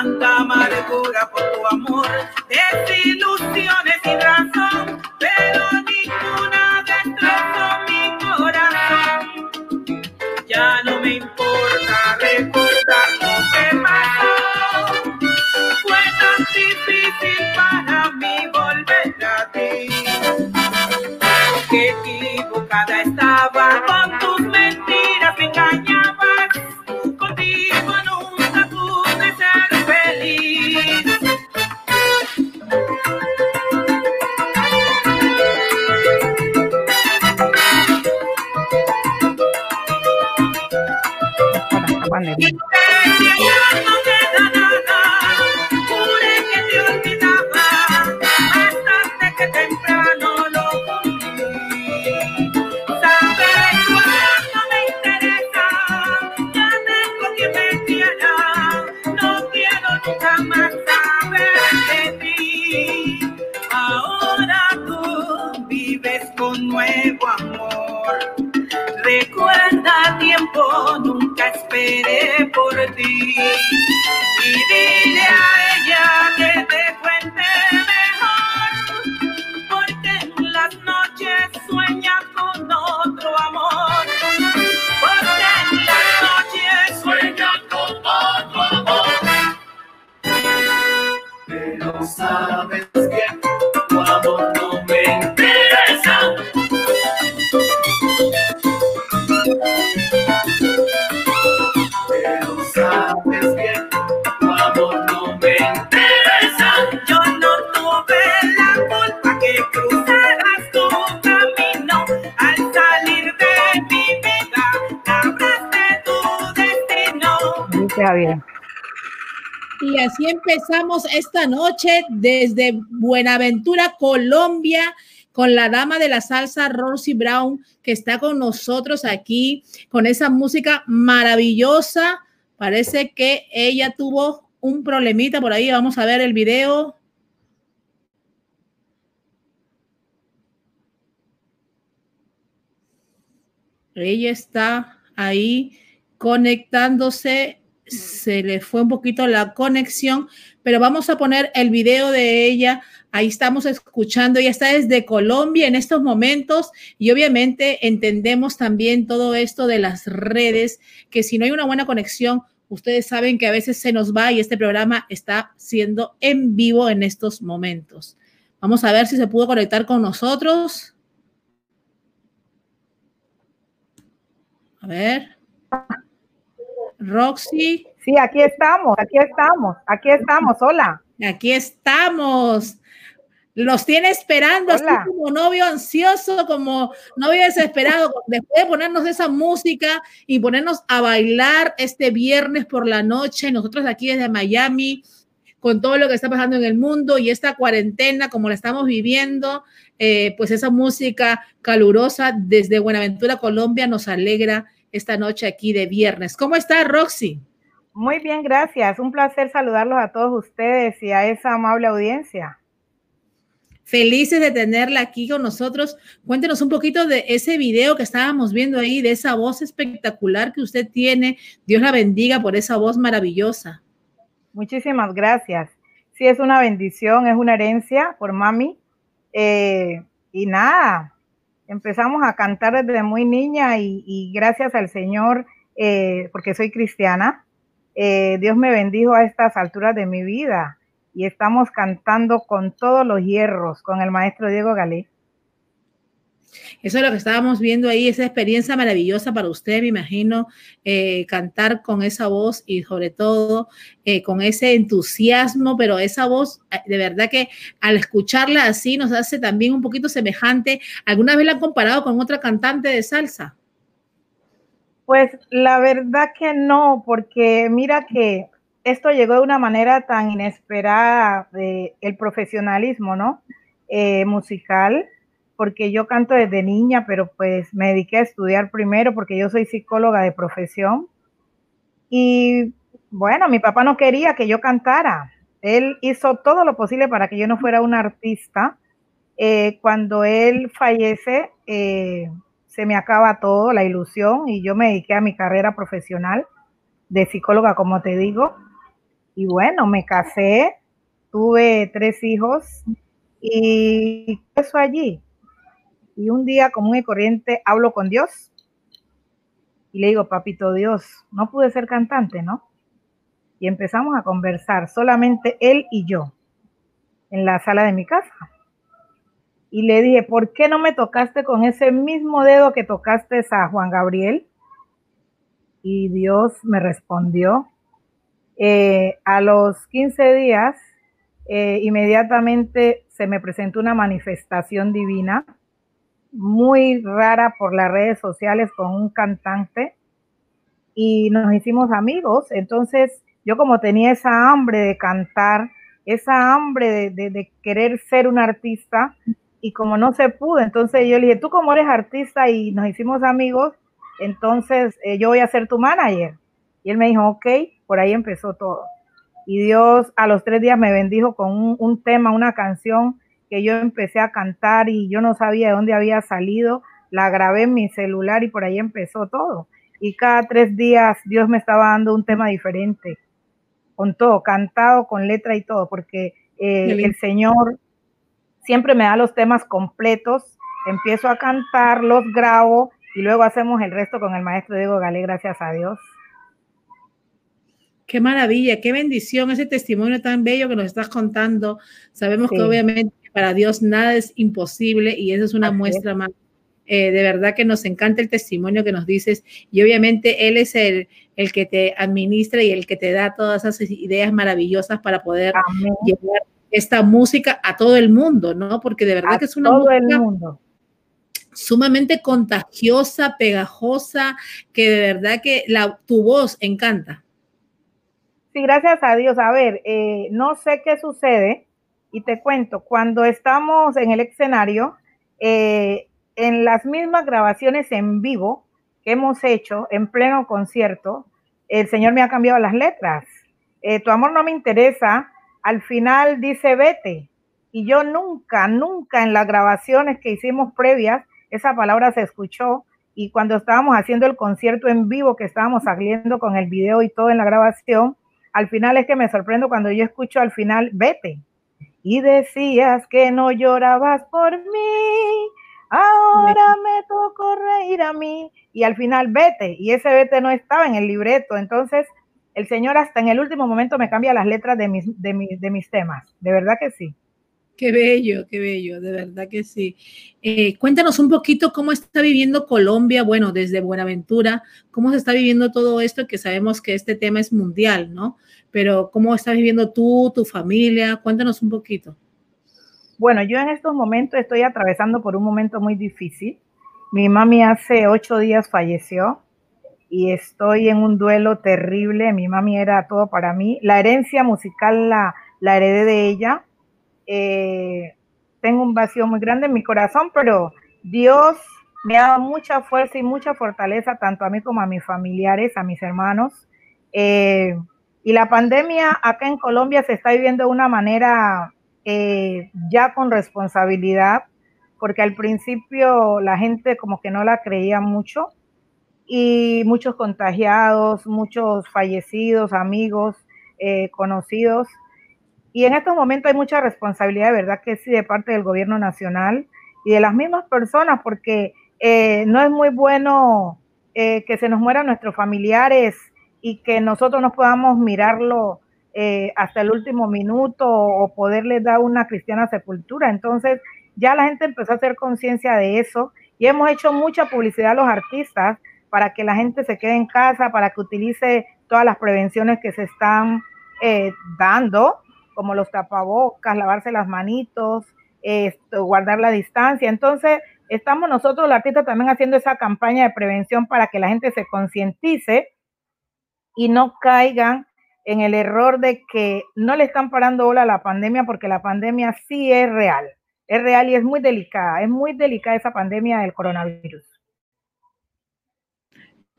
tanta amargura por tu amor, desilusiones Javier. Y así empezamos esta noche desde Buenaventura, Colombia, con la dama de la salsa, Rosy Brown, que está con nosotros aquí, con esa música maravillosa. Parece que ella tuvo un problemita por ahí. Vamos a ver el video. Ella está ahí conectándose. Se le fue un poquito la conexión, pero vamos a poner el video de ella. Ahí estamos escuchando. Ella está desde Colombia en estos momentos y obviamente entendemos también todo esto de las redes, que si no hay una buena conexión, ustedes saben que a veces se nos va y este programa está siendo en vivo en estos momentos. Vamos a ver si se pudo conectar con nosotros. A ver. Roxy. Sí, aquí estamos, aquí estamos, aquí estamos. Hola. Aquí estamos. Los tiene esperando, así Hola. como novio ansioso, como novio desesperado, después de ponernos esa música y ponernos a bailar este viernes por la noche, nosotros aquí desde Miami, con todo lo que está pasando en el mundo y esta cuarentena como la estamos viviendo, eh, pues esa música calurosa desde Buenaventura, Colombia, nos alegra esta noche aquí de viernes. ¿Cómo está Roxy? Muy bien, gracias. Un placer saludarlos a todos ustedes y a esa amable audiencia. Felices de tenerla aquí con nosotros. Cuéntenos un poquito de ese video que estábamos viendo ahí, de esa voz espectacular que usted tiene. Dios la bendiga por esa voz maravillosa. Muchísimas gracias. Sí, es una bendición, es una herencia por mami. Eh, y nada, empezamos a cantar desde muy niña y, gracias al Señor, eh, porque soy cristiana, eh, Dios me bendijo a estas alturas de mi vida y estamos cantando con todos los hierros con el maestro Diego Galé. Eso es lo que estábamos viendo ahí, esa experiencia maravillosa para usted, me imagino, eh, cantar con esa voz y sobre todo eh, con ese entusiasmo, pero esa voz, eh, de verdad que al escucharla así nos hace también un poquito semejante. ¿Alguna vez la han comparado con otra cantante de salsa? Pues la verdad que no, porque mira que esto llegó de una manera tan inesperada, de el profesionalismo, ¿no? Musical, porque yo canto desde niña, pero pues me dediqué a estudiar primero porque yo soy psicóloga de profesión. Y bueno, mi papá no quería que yo cantara. Él hizo todo lo posible para que yo no fuera una artista. Eh, cuando él fallece, eh, se me acaba todo, la ilusión, y yo me dediqué a mi carrera profesional. de psicóloga, como te digo. Y bueno, me casé, tuve tres hijos y eso allí. Y un día, como y corriente, hablo con Dios y le digo, papito Dios, no pude ser cantante, ¿no? Y empezamos a conversar, solamente él y yo, en la sala de mi casa. Y le dije, ¿por qué no me tocaste con ese mismo dedo que tocaste a Juan Gabriel? Y Dios me respondió. Eh, a los 15 días, eh, inmediatamente se me presentó una manifestación divina muy rara por las redes sociales con un cantante y nos hicimos amigos. Entonces yo como tenía esa hambre de cantar, esa hambre de, querer ser un artista y como no se pudo, entonces yo le dije, tú como eres artista y nos hicimos amigos, entonces eh, yo voy a ser tu manager. Y él me dijo, ok, por ahí empezó todo. Y Dios a los tres días me bendijo con un, un tema, una canción que yo empecé a cantar y yo no sabía de dónde había salido, la grabé en mi celular y por ahí empezó todo. Y cada tres días Dios me estaba dando un tema diferente, con todo, cantado, con letra y todo, porque eh, el Señor siempre me da los temas completos, empiezo a cantar, los grabo y luego hacemos el resto con el maestro Diego Galé, gracias a Dios. Qué maravilla, qué bendición ese testimonio tan bello que nos estás contando. Sabemos que obviamente para Dios nada es imposible y esa es una muestra más. Eh, de verdad que nos encanta el testimonio que nos dices y obviamente Él es el, el que te administra y el que te da todas esas ideas maravillosas para poder llevar esta música a todo el mundo, ¿no? Porque de verdad que es una música sumamente contagiosa, pegajosa, que de verdad que la, tu voz encanta. Sí, gracias a Dios. A ver, eh, no sé qué sucede, y te cuento, cuando estamos en el escenario, eh, en las mismas grabaciones en vivo que hemos hecho en pleno concierto, el Señor me ha cambiado las letras. Eh, tu amor no me interesa, al final dice vete. Y yo nunca, nunca en las grabaciones que hicimos previas, esa palabra se escuchó. Y cuando estábamos haciendo el concierto en vivo, que estábamos saliendo con el video y todo en la grabación, al final es que me sorprendo cuando yo escucho al final vete y decías que no llorabas por mí, ahora me tocó reír a mí. Y al final vete. Y ese vete no estaba en el libreto, entonces el Señor hasta en el último momento me cambia las letras de mis, de mis, de mis temas, de verdad que sí. Qué bello, qué bello, de verdad que sí. Eh, cuéntanos un poquito cómo está viviendo Colombia, bueno, desde Buenaventura, cómo se está viviendo todo esto, que sabemos que este tema es mundial, ¿no? Pero cómo estás viviendo tú, tu familia, cuéntanos un poquito. Bueno, yo en estos momentos estoy atravesando por un momento muy difícil. Mi mami hace ocho días falleció y estoy en un duelo terrible. Mi mami era todo para mí. La herencia musical la, la heredé de ella eh, tengo un vacío muy grande en mi corazón, pero Dios me ha dado mucha fuerza y mucha fortaleza, tanto a mí como a mis familiares, a mis hermanos. Eh, y la pandemia acá en Colombia se está viviendo de una manera eh, ya con responsabilidad, porque al principio la gente como que no la creía mucho y muchos contagiados, muchos fallecidos, amigos, conocidos. Y en estos momentos hay mucha responsabilidad, verdad que sí, de parte del gobierno nacional y de las mismas personas, porque eh, no es muy bueno eh, que se nos mueran nuestros familiares y que nosotros no podamos mirarlo eh, hasta el último minuto o poderles dar una cristiana sepultura. Entonces ya la gente empezó a hacer conciencia de eso y hemos hecho mucha publicidad a los artistas para que la gente se quede en casa, para que utilice todas las prevenciones que se están dando como los tapabocas, lavarse las manitos, esto, guardar la distancia. Entonces, estamos nosotros, la artista, también haciendo esa campaña de prevención para que la gente se concientice y no caigan en el error de que no le están parando bola a la pandemia porque la pandemia sí es real, es real y es muy delicada, es muy delicada esa pandemia del coronavirus.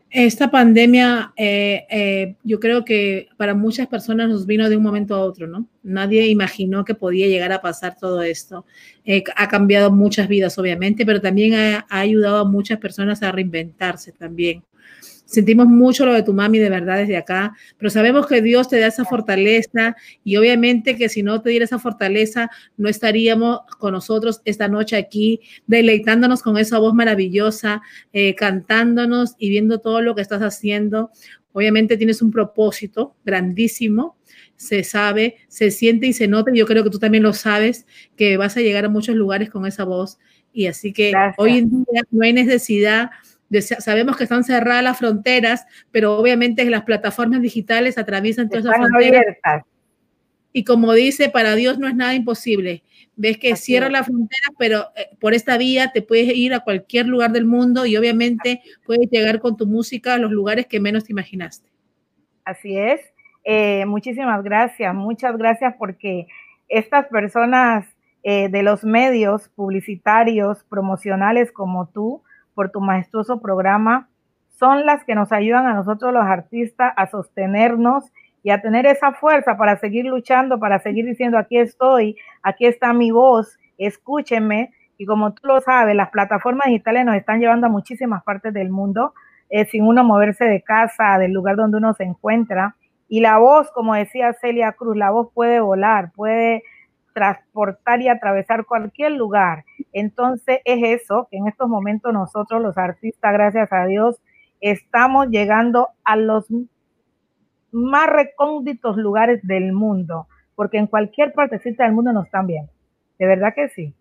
Esta pandemia, eh, eh, yo creo que para muchas personas nos vino de un momento a otro, ¿no? Nadie imaginó que podía llegar a pasar todo esto. eh, ha cambiado muchas vidas, obviamente, pero también ha, ayudado a muchas personas a reinventarse también. Sentimos mucho lo de tu mami de verdad desde acá, pero sabemos que Dios te da esa fortaleza y obviamente que si no te diera esa fortaleza, no estaríamos con nosotros esta noche aquí, deleitándonos con esa voz maravillosa, eh, cantándonos y viendo todo lo que estás haciendo. Obviamente tienes un propósito grandísimo, se sabe, se siente y se nota. Y yo creo que tú también lo sabes, que vas a llegar a muchos lugares con esa voz. Y así que hoy en día no hay necesidad sabemos que están cerradas las fronteras, pero obviamente las plataformas digitales atraviesan todas esas fronteras. Y como dice, para Dios no es nada imposible. Ves que cierra la frontera, pero eh, por esta vía te puedes ir a cualquier lugar del mundo y obviamente puedes llegar con tu música a los lugares que menos te imaginaste. Así es. Eh, muchísimas gracias, muchas gracias porque estas personas eh, de los medios publicitarios, promocionales como tú, por tu majestuoso programa, son las que nos ayudan a nosotros los artistas a sostenernos y a tener esa fuerza para seguir luchando, para seguir diciendo, aquí estoy, aquí está mi voz, escúchenme. Y como tú lo sabes, las plataformas digitales nos están llevando a muchísimas partes del mundo, eh, sin uno moverse de casa, del lugar donde uno se encuentra. Y la voz, como decía Celia Cruz, la voz puede volar, puede transportar y atravesar cualquier lugar. Entonces es eso que en estos momentos nosotros los artistas, gracias a Dios, estamos llegando a los más recónditos lugares del mundo, porque en cualquier partecita del mundo nos están viendo. De verdad que sí.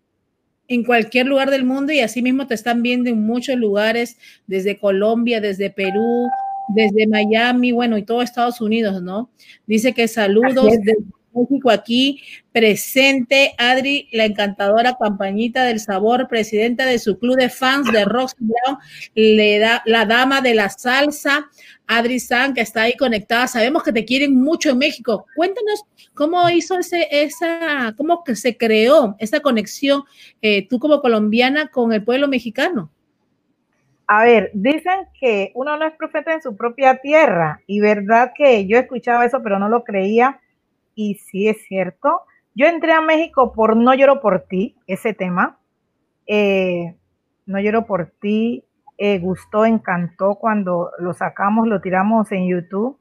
En cualquier lugar del mundo y así mismo te están viendo en muchos lugares, desde Colombia, desde Perú, desde Miami, bueno, y todo Estados Unidos, ¿no? Dice que saludos desde México aquí presente Adri, la encantadora campañita del sabor, presidenta de su club de fans de Rox Brown, le da la dama de la salsa, Adri San, que está ahí conectada. Sabemos que te quieren mucho en México. Cuéntanos cómo hizo ese, esa, cómo que se creó esa conexión eh, tú como colombiana con el pueblo mexicano. A ver, dicen que uno no es profeta en su propia tierra y verdad que yo escuchaba eso, pero no lo creía y sí es cierto. Yo entré a México por No lloro por ti, ese tema. Eh, no lloro por ti, eh, gustó, encantó cuando lo sacamos, lo tiramos en YouTube.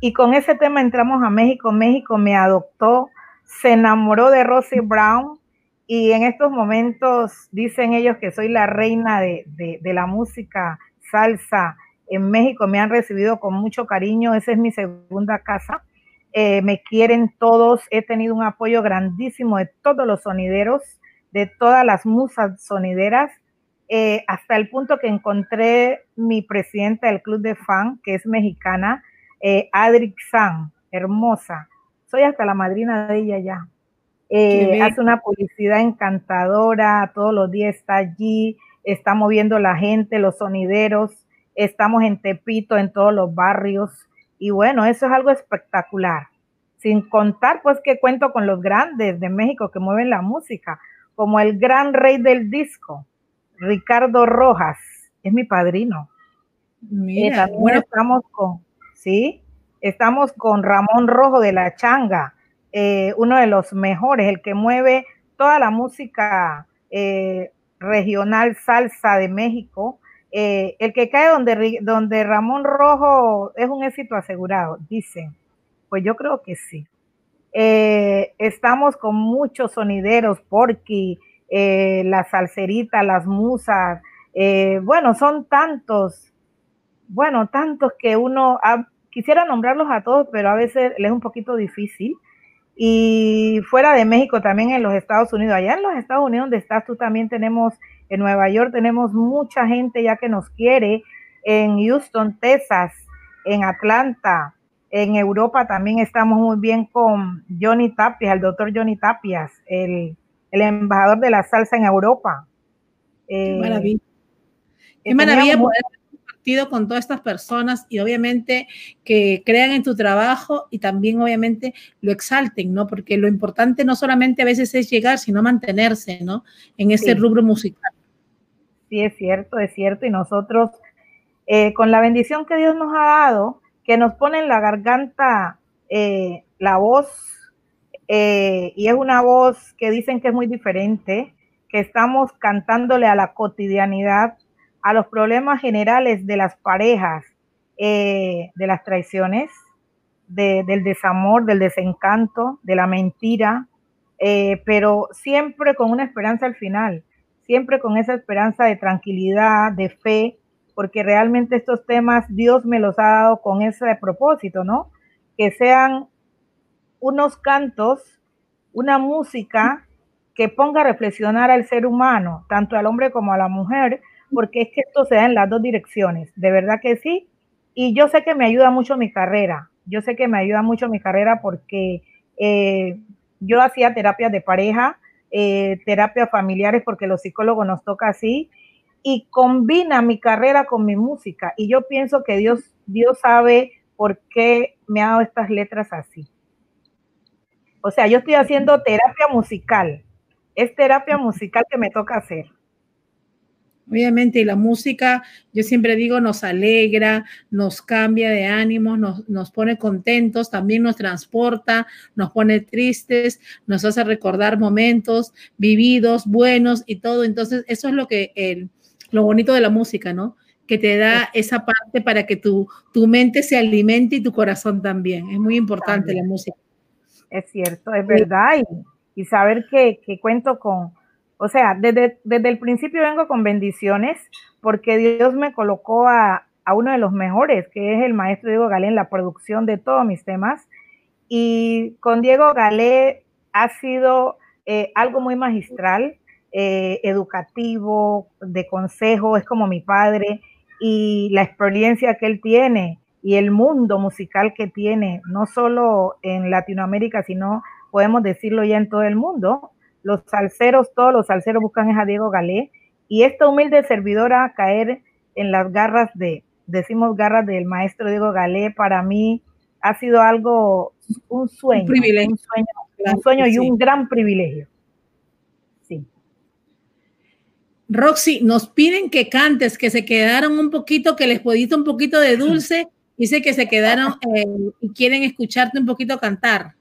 Y con ese tema entramos a México. México me adoptó, se enamoró de Rosie Brown. Y en estos momentos dicen ellos que soy la reina de, de la música salsa en México. Me han recibido con mucho cariño. Esa es mi segunda casa. Eh, me quieren todos, he tenido un apoyo grandísimo de todos los sonideros, de todas las musas sonideras, eh, hasta el punto que encontré mi presidenta del club de fan, que es mexicana, eh, Adric San, hermosa. Soy hasta la madrina de ella ya. Eh, hace una publicidad encantadora, todos los días está allí, está moviendo la gente, los sonideros, estamos en Tepito, en todos los barrios. Y bueno, eso es algo espectacular. Sin contar, pues que cuento con los grandes de México que mueven la música, como el gran rey del disco, Ricardo Rojas, es mi padrino. Mira, bueno, estamos con, sí, estamos con Ramón Rojo de la Changa, eh, uno de los mejores, el que mueve toda la música eh, regional salsa de México. Eh, el que cae donde, donde Ramón Rojo es un éxito asegurado, dicen. Pues yo creo que sí. Eh, estamos con muchos sonideros, porque eh, la salserita, las musas, bueno, son tantos, bueno, tantos que uno quisiera nombrarlos a todos, pero a veces les es un poquito difícil. Y fuera de México, también en los Estados Unidos, allá en los Estados Unidos donde estás tú también tenemos en Nueva York tenemos mucha gente ya que nos quiere. En Houston, Texas, en Atlanta, en Europa también estamos muy bien con Johnny Tapias, el doctor Johnny Tapias, el, embajador de la salsa en Europa. Qué eh, maravilla. Qué maravilla poder compartido con todas estas personas y obviamente que crean en tu trabajo y también obviamente lo exalten, ¿no? Porque lo importante no solamente a veces es llegar, sino mantenerse, ¿no? En ese rubro musical sí es cierto, es cierto, y nosotros, eh, con la bendición que Dios nos ha dado, que nos pone en la garganta eh, la voz, eh, y es una voz que dicen que es muy diferente, que estamos cantándole a la cotidianidad, a los problemas generales de las parejas, eh, de las traiciones, del desamor, del desencanto, de la mentira, eh, pero siempre con una esperanza al final, siempre con esa esperanza de tranquilidad, de fe, porque realmente estos temas Dios me los ha dado con ese propósito, ¿no? Que sean unos cantos, una música que ponga a reflexionar al ser humano, tanto al hombre como a la mujer, porque es que esto se da en las dos direcciones, de verdad que sí. Y yo sé que me ayuda mucho mi carrera, yo sé que me ayuda mucho mi carrera porque eh, yo hacía terapias de pareja, eh, terapias familiares, porque los psicólogos nos toca así, y combina mi carrera con mi música. Y yo pienso que Dios, Dios sabe por qué me ha dado estas letras así. O sea, yo estoy haciendo terapia musical. Es terapia musical que me toca hacer. Obviamente, y la música, yo siempre digo, nos alegra, nos cambia de ánimo, nos, nos, pone contentos, también nos transporta, nos pone tristes, nos hace recordar momentos vividos, buenos y todo. Entonces, eso es lo que el, lo bonito de la música, ¿no? Que te da esa parte para que tu, tu mente se alimente y tu corazón también. Es muy importante la música. Es cierto, es verdad. Y, y saber que, que cuento con o sea, desde, desde el principio vengo con bendiciones porque Dios me colocó a, uno de los mejores, que es el maestro Diego Galé en la producción de todos mis temas. Y con Diego Galé ha sido eh, algo muy magistral, eh, educativo, de consejo, es como mi padre y la experiencia que él tiene y el mundo musical que tiene, no solo en Latinoamérica, sino podemos decirlo ya en todo el mundo, los salseros, todos los salseros buscan a Diego Galé, y esta humilde servidora caer en las garras de, decimos garras del maestro Diego Galé, para mí ha sido algo, un sueño, un, privilegio. un sueño, un sueño y un gran privilegio. Sí. Roxy, nos piden que cantes, que se quedaron un poquito, que les podiste un poquito de dulce, dice que se quedaron eh, y quieren escucharte un poquito cantar.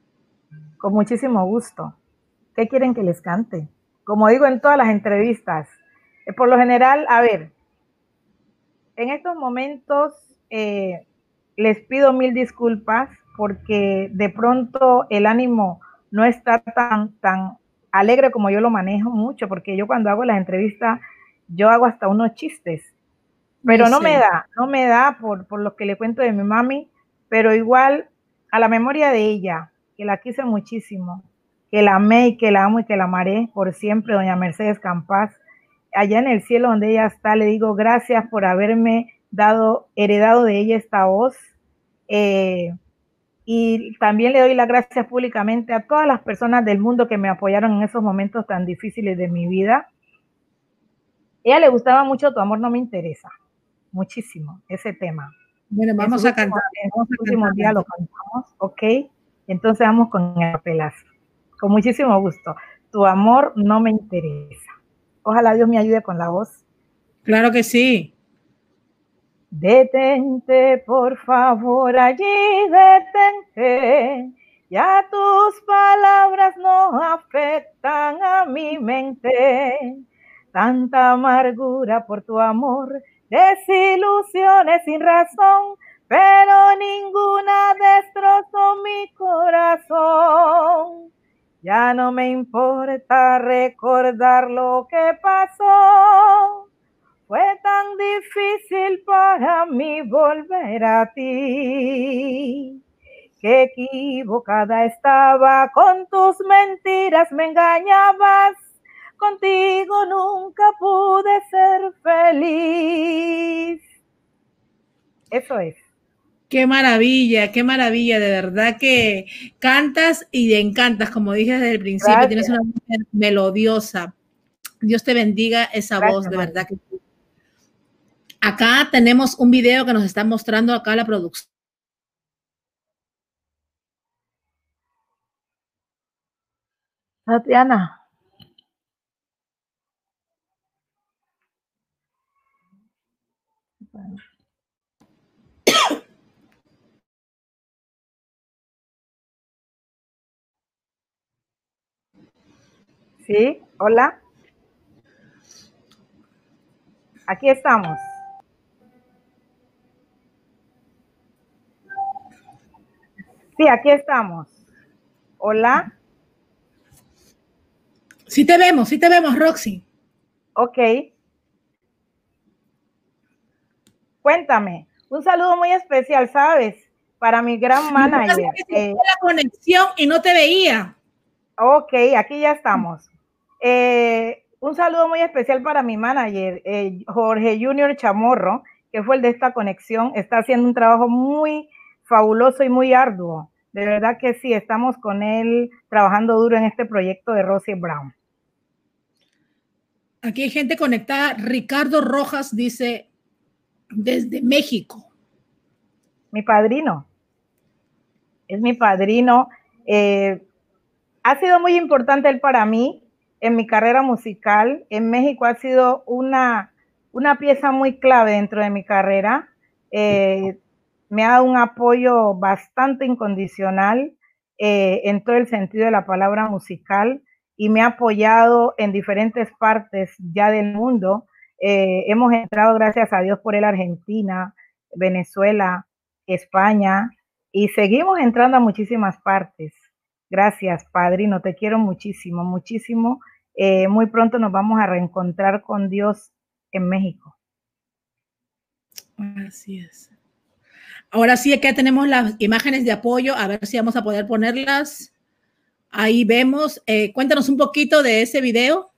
Con muchísimo gusto. ¿Qué quieren que les cante? Como digo en todas las entrevistas, eh, por lo general, a ver, en estos momentos eh, les pido mil disculpas porque de pronto el ánimo no está tan, tan alegre como yo lo manejo mucho, porque yo cuando hago las entrevistas, yo hago hasta unos chistes, pero no me da, no me da por, por lo que le cuento de mi mami, pero igual a la memoria de ella, que la quise muchísimo, que la amé y que la amo y que la amaré por siempre, doña Mercedes Campas. Allá en el cielo donde ella está, le digo gracias por haberme dado, heredado de ella esta voz. Eh, y también le doy las gracias públicamente a todas las personas del mundo que me apoyaron en esos momentos tan difíciles de mi vida. ella le gustaba mucho Tu amor no me interesa, muchísimo ese tema. Bueno, vamos a cantar. En los últimos días lo cantamos, ok. Entonces vamos con el pelazo con muchísimo gusto. Tu amor no me interesa. Ojalá Dios me ayude con la voz. Claro que sí. Detente, por favor, allí detente. Ya tus palabras no afectan a mi mente. Tanta amargura por tu amor, desilusiones sin razón, pero ninguna destrozó mi corazón. Ya no me importa recordar lo que pasó. Fue tan difícil para mí volver a ti. Qué equivocada estaba con tus mentiras, me engañabas. Contigo nunca pude ser feliz. Eso es. Qué maravilla, qué maravilla, de verdad que cantas y te encantas, como dije desde el principio, tienes una voz melodiosa. Dios te bendiga esa voz, de verdad que Acá tenemos un video que nos está mostrando acá la producción. Tatiana. Sí, hola. Aquí estamos. Sí, aquí estamos. Hola. Sí te vemos, sí te vemos, Roxy. Ok. Cuéntame, un saludo muy especial, ¿sabes? Para mi gran manager. Eh, la conexión y no te veía. Ok, aquí ya estamos. Eh, un saludo muy especial para mi manager, eh, Jorge Junior Chamorro, que fue el de esta conexión. Está haciendo un trabajo muy fabuloso y muy arduo. De verdad que sí, estamos con él trabajando duro en este proyecto de Rosie Brown. Aquí hay gente conectada. Ricardo Rojas dice desde México. Mi padrino. Es mi padrino. Eh, ha sido muy importante él para mí en mi carrera musical. En México ha sido una, una pieza muy clave dentro de mi carrera. Eh, me ha dado un apoyo bastante incondicional eh, en todo el sentido de la palabra musical y me ha apoyado en diferentes partes ya del mundo. Eh, hemos entrado, gracias a Dios, por el Argentina, Venezuela, España y seguimos entrando a muchísimas partes. Gracias, Padrino, te quiero muchísimo, muchísimo. Eh, muy pronto nos vamos a reencontrar con Dios en México. Así es. Ahora sí, que tenemos las imágenes de apoyo, a ver si vamos a poder ponerlas. Ahí vemos, eh, cuéntanos un poquito de ese video.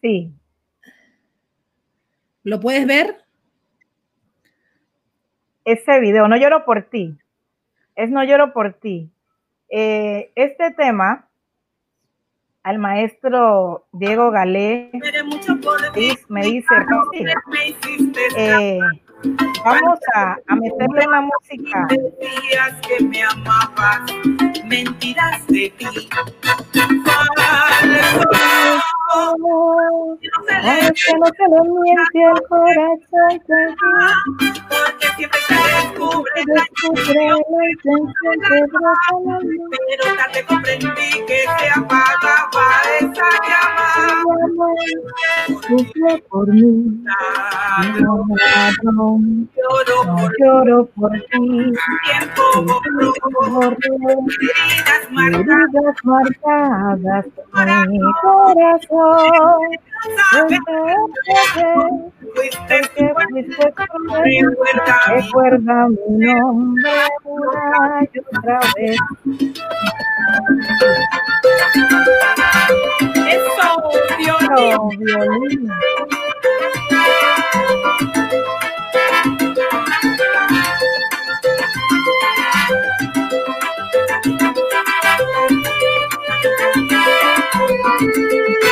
Sí. ¿Lo puedes ver? Ese video, No lloro por ti. Es No lloro por ti. Eh, este tema, al maestro Diego Galé, me dice, eh, Vamos a, a meterle la música. Decías que me amabas, mentiras de ti. Es que no se le miente el corazón porque siempre se descubre, la intención pero tarde comprendí que se apagaba esa llama. Por mí, Lloro por lloro por ti. tiempo borró, heridas marcadas. En mi corazón. Recuerda mi nombre una y otra vez. eso, violín. Thank you.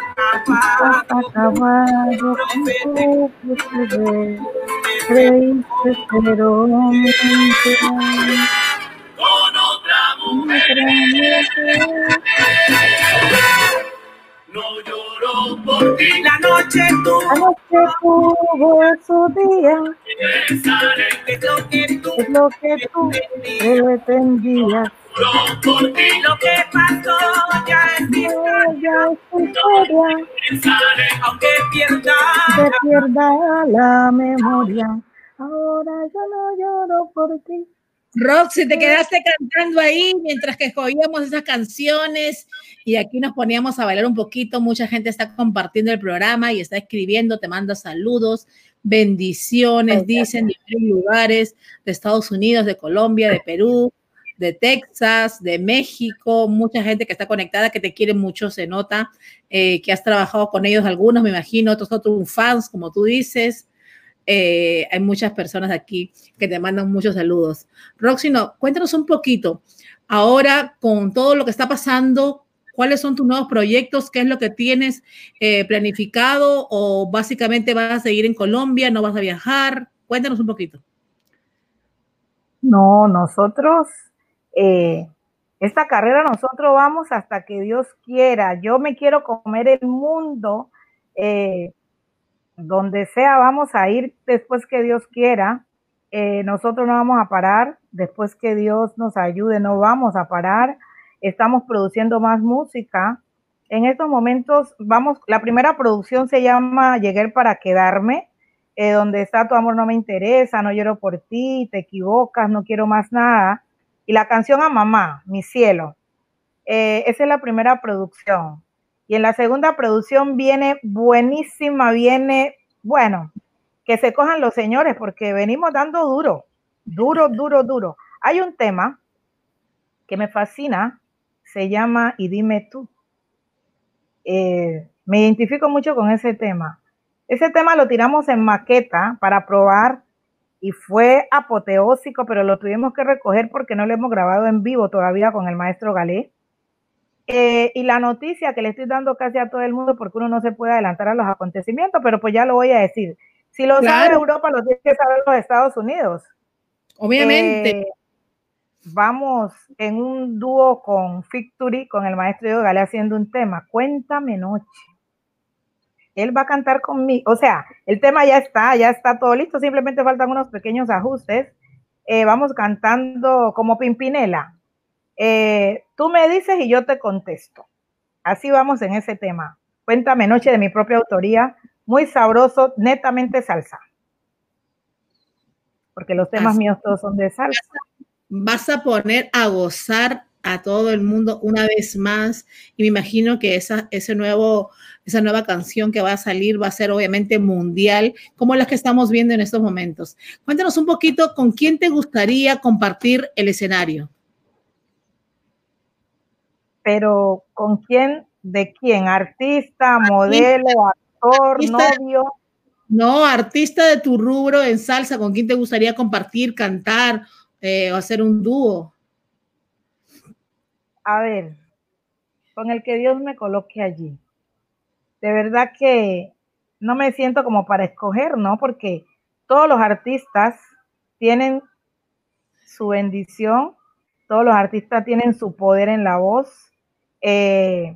Acabado, con tu futuro. Creíste pero mentira. con otra mujer. No lloro por ti. La noche tú Anoche tuvo su día, pensaré que es lo que tú es lo que tú pretendías. lloro por ti. Lo que pasó ya es mi Ya es tu historia, pensaré, aunque pierda. se pierda la memoria. Ahora yo no lloro por ti. Roxy, te quedaste cantando ahí mientras que escogíamos esas canciones y aquí nos poníamos a bailar un poquito. Mucha gente está compartiendo el programa y está escribiendo, te manda saludos, bendiciones, dicen de lugares, de Estados Unidos, de Colombia, de Perú, de Texas, de México, mucha gente que está conectada, que te quiere mucho, se nota, eh, que has trabajado con ellos algunos, me imagino, otros otros fans, como tú dices. Eh, hay muchas personas aquí que te mandan muchos saludos. Roxy, no, cuéntanos un poquito, ahora con todo lo que está pasando ¿Cuáles son tus nuevos proyectos? ¿Qué es lo que tienes eh, planificado? ¿O básicamente vas a seguir en Colombia? ¿No vas a viajar? Cuéntanos un poquito. No, nosotros, eh, esta carrera nosotros vamos hasta que Dios quiera. Yo me quiero comer el mundo. Donde sea vamos a ir después que Dios quiera. nosotros no vamos a parar después que Dios nos ayude, no vamos a parar estamos produciendo más música. En estos momentos vamos, la primera producción se llama Llegué para quedarme, eh, donde está Tu amor no me interesa, no lloro por ti, te equivocas, no quiero más nada. Y la canción a mamá, Mi cielo. Eh, esa es la primera producción. Y en la segunda producción viene buenísima, viene, bueno, que se cojan los señores porque venimos dando duro, duro, duro, duro. Hay un tema que me fascina, se llama Y dime tú. Eh, me identifico mucho con ese tema. Ese tema lo tiramos en maqueta para probar y fue apoteósico, pero lo tuvimos que recoger porque no lo hemos grabado en vivo todavía con el maestro Galé. Eh, y la noticia que le estoy dando casi a todo el mundo, porque uno no se puede adelantar a los acontecimientos, pero pues ya lo voy a decir. Si lo sabe Europa, lo tiene que saber los Estados Unidos. Obviamente. Eh, vamos en un dúo con Victory, con el maestro Diego Gale haciendo un tema, Cuéntame Noche. Él va a cantar conmigo, o sea, el tema ya está, ya está todo listo, simplemente faltan unos pequeños ajustes. Eh, vamos cantando como Pimpinela. Eh, tú me dices y yo te contesto. Así vamos en ese tema. Cuéntame Noche de mi propia autoría, muy sabroso, netamente salsa. Porque los temas míos todos son de salsa vas a poner a gozar a todo el mundo una vez más y me imagino que esa, ese nuevo, esa nueva canción que va a salir va a ser obviamente mundial, como las que estamos viendo en estos momentos. Cuéntanos un poquito con quién te gustaría compartir el escenario. Pero con quién, de quién, artista, modelo, actor, novio. No, artista de tu rubro en salsa, ¿con quién te gustaría compartir, cantar eh, o hacer un dúo? A ver, con el que Dios me coloque allí. De verdad que no me siento como para escoger, ¿no? Porque todos los artistas tienen su bendición, todos los artistas tienen su poder en la voz. Eh,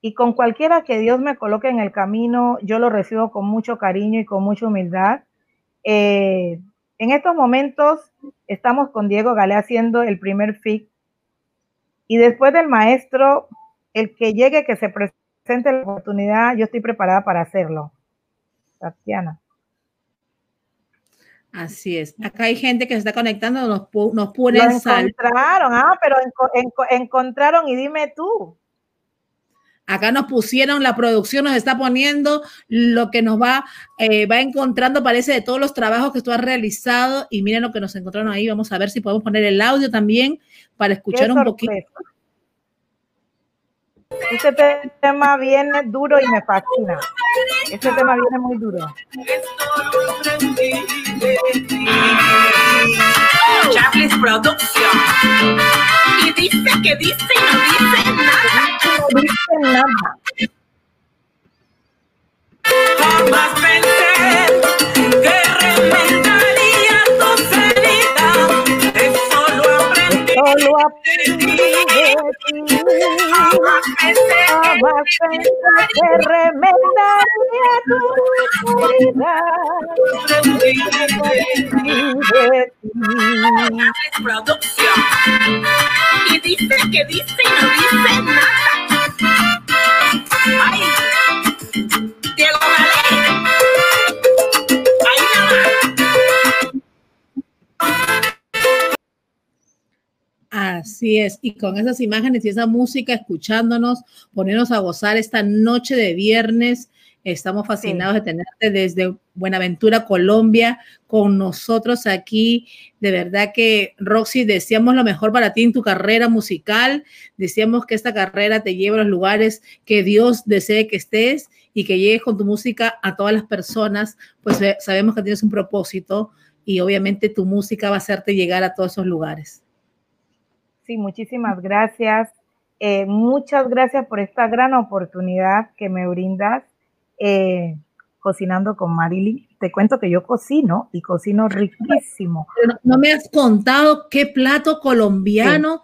y con cualquiera que Dios me coloque en el camino, yo lo recibo con mucho cariño y con mucha humildad. Eh, en estos momentos estamos con Diego Gale haciendo el primer FIC y después del maestro, el que llegue, que se presente la oportunidad, yo estoy preparada para hacerlo. Tatiana. Así es. Acá hay gente que se está conectando, nos, nos pone Lo encontraron, ah, pero encontraron y dime tú. Acá nos pusieron, la producción nos está poniendo lo que nos va, eh, va encontrando, parece, de todos los trabajos que tú has realizado. Y miren lo que nos encontraron ahí. Vamos a ver si podemos poner el audio también para escuchar un poquito. Este tema viene duro y me fascina. Este tema viene muy duro. Charles Producción. Y dice que dice y no dice nada. No dice nada. Jamás pensé que reventaría tu heridas. Eso lo aprendí. Solo aprendí de ti. Que remendaría tu. Y dice que dice y no dice nada. Ay, Así es, y con esas imágenes y esa música, escuchándonos, ponernos a gozar esta noche de viernes Estamos fascinados de tenerte desde Buenaventura, Colombia, con nosotros aquí. De verdad que, Roxy, deseamos lo mejor para ti en tu carrera musical. Deseamos que esta carrera te lleve a los lugares que Dios desee que estés y que llegues con tu música a todas las personas. Pues eh, sabemos que tienes un propósito y obviamente tu música va a hacerte llegar a todos esos lugares. Sí, muchísimas gracias. eh, muchas gracias por esta gran oportunidad que me brindas eh, cocinando con Marilyn. Te cuento que yo cocino y cocino riquísimo. no, me has contado qué plato colombiano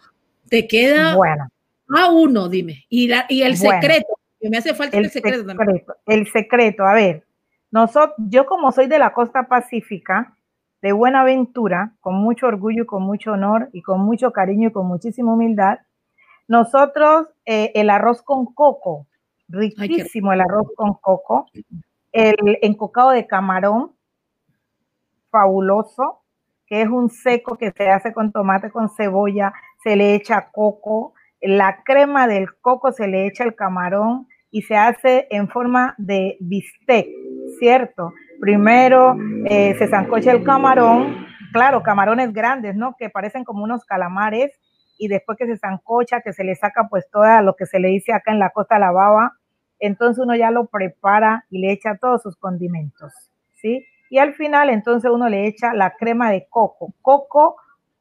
te queda bueno. a uno, dime. Y, y el secreto, que me hace falta el, secreto, también. El secreto, a ver, nosotros, yo como soy de la costa pacífica, de Buenaventura, con mucho orgullo y con mucho honor y con mucho cariño y con muchísima humildad, nosotros eh, el arroz con coco, riquísimo el arroz con coco, el encocado de camarón, fabuloso, que es un seco que se hace con tomate, con cebolla, se le echa coco, la crema del coco se le echa el camarón y se hace en forma de bistec, ¿cierto? Primero eh, se zancocha el camarón, claro, camarones grandes, ¿no? Que parecen como unos calamares. Y después que se zancocha, que se le saca pues toda lo que se le dice acá en la costa la baba, entonces uno ya lo prepara y le echa todos sus condimentos, ¿sí? Y al final entonces uno le echa la crema de coco, coco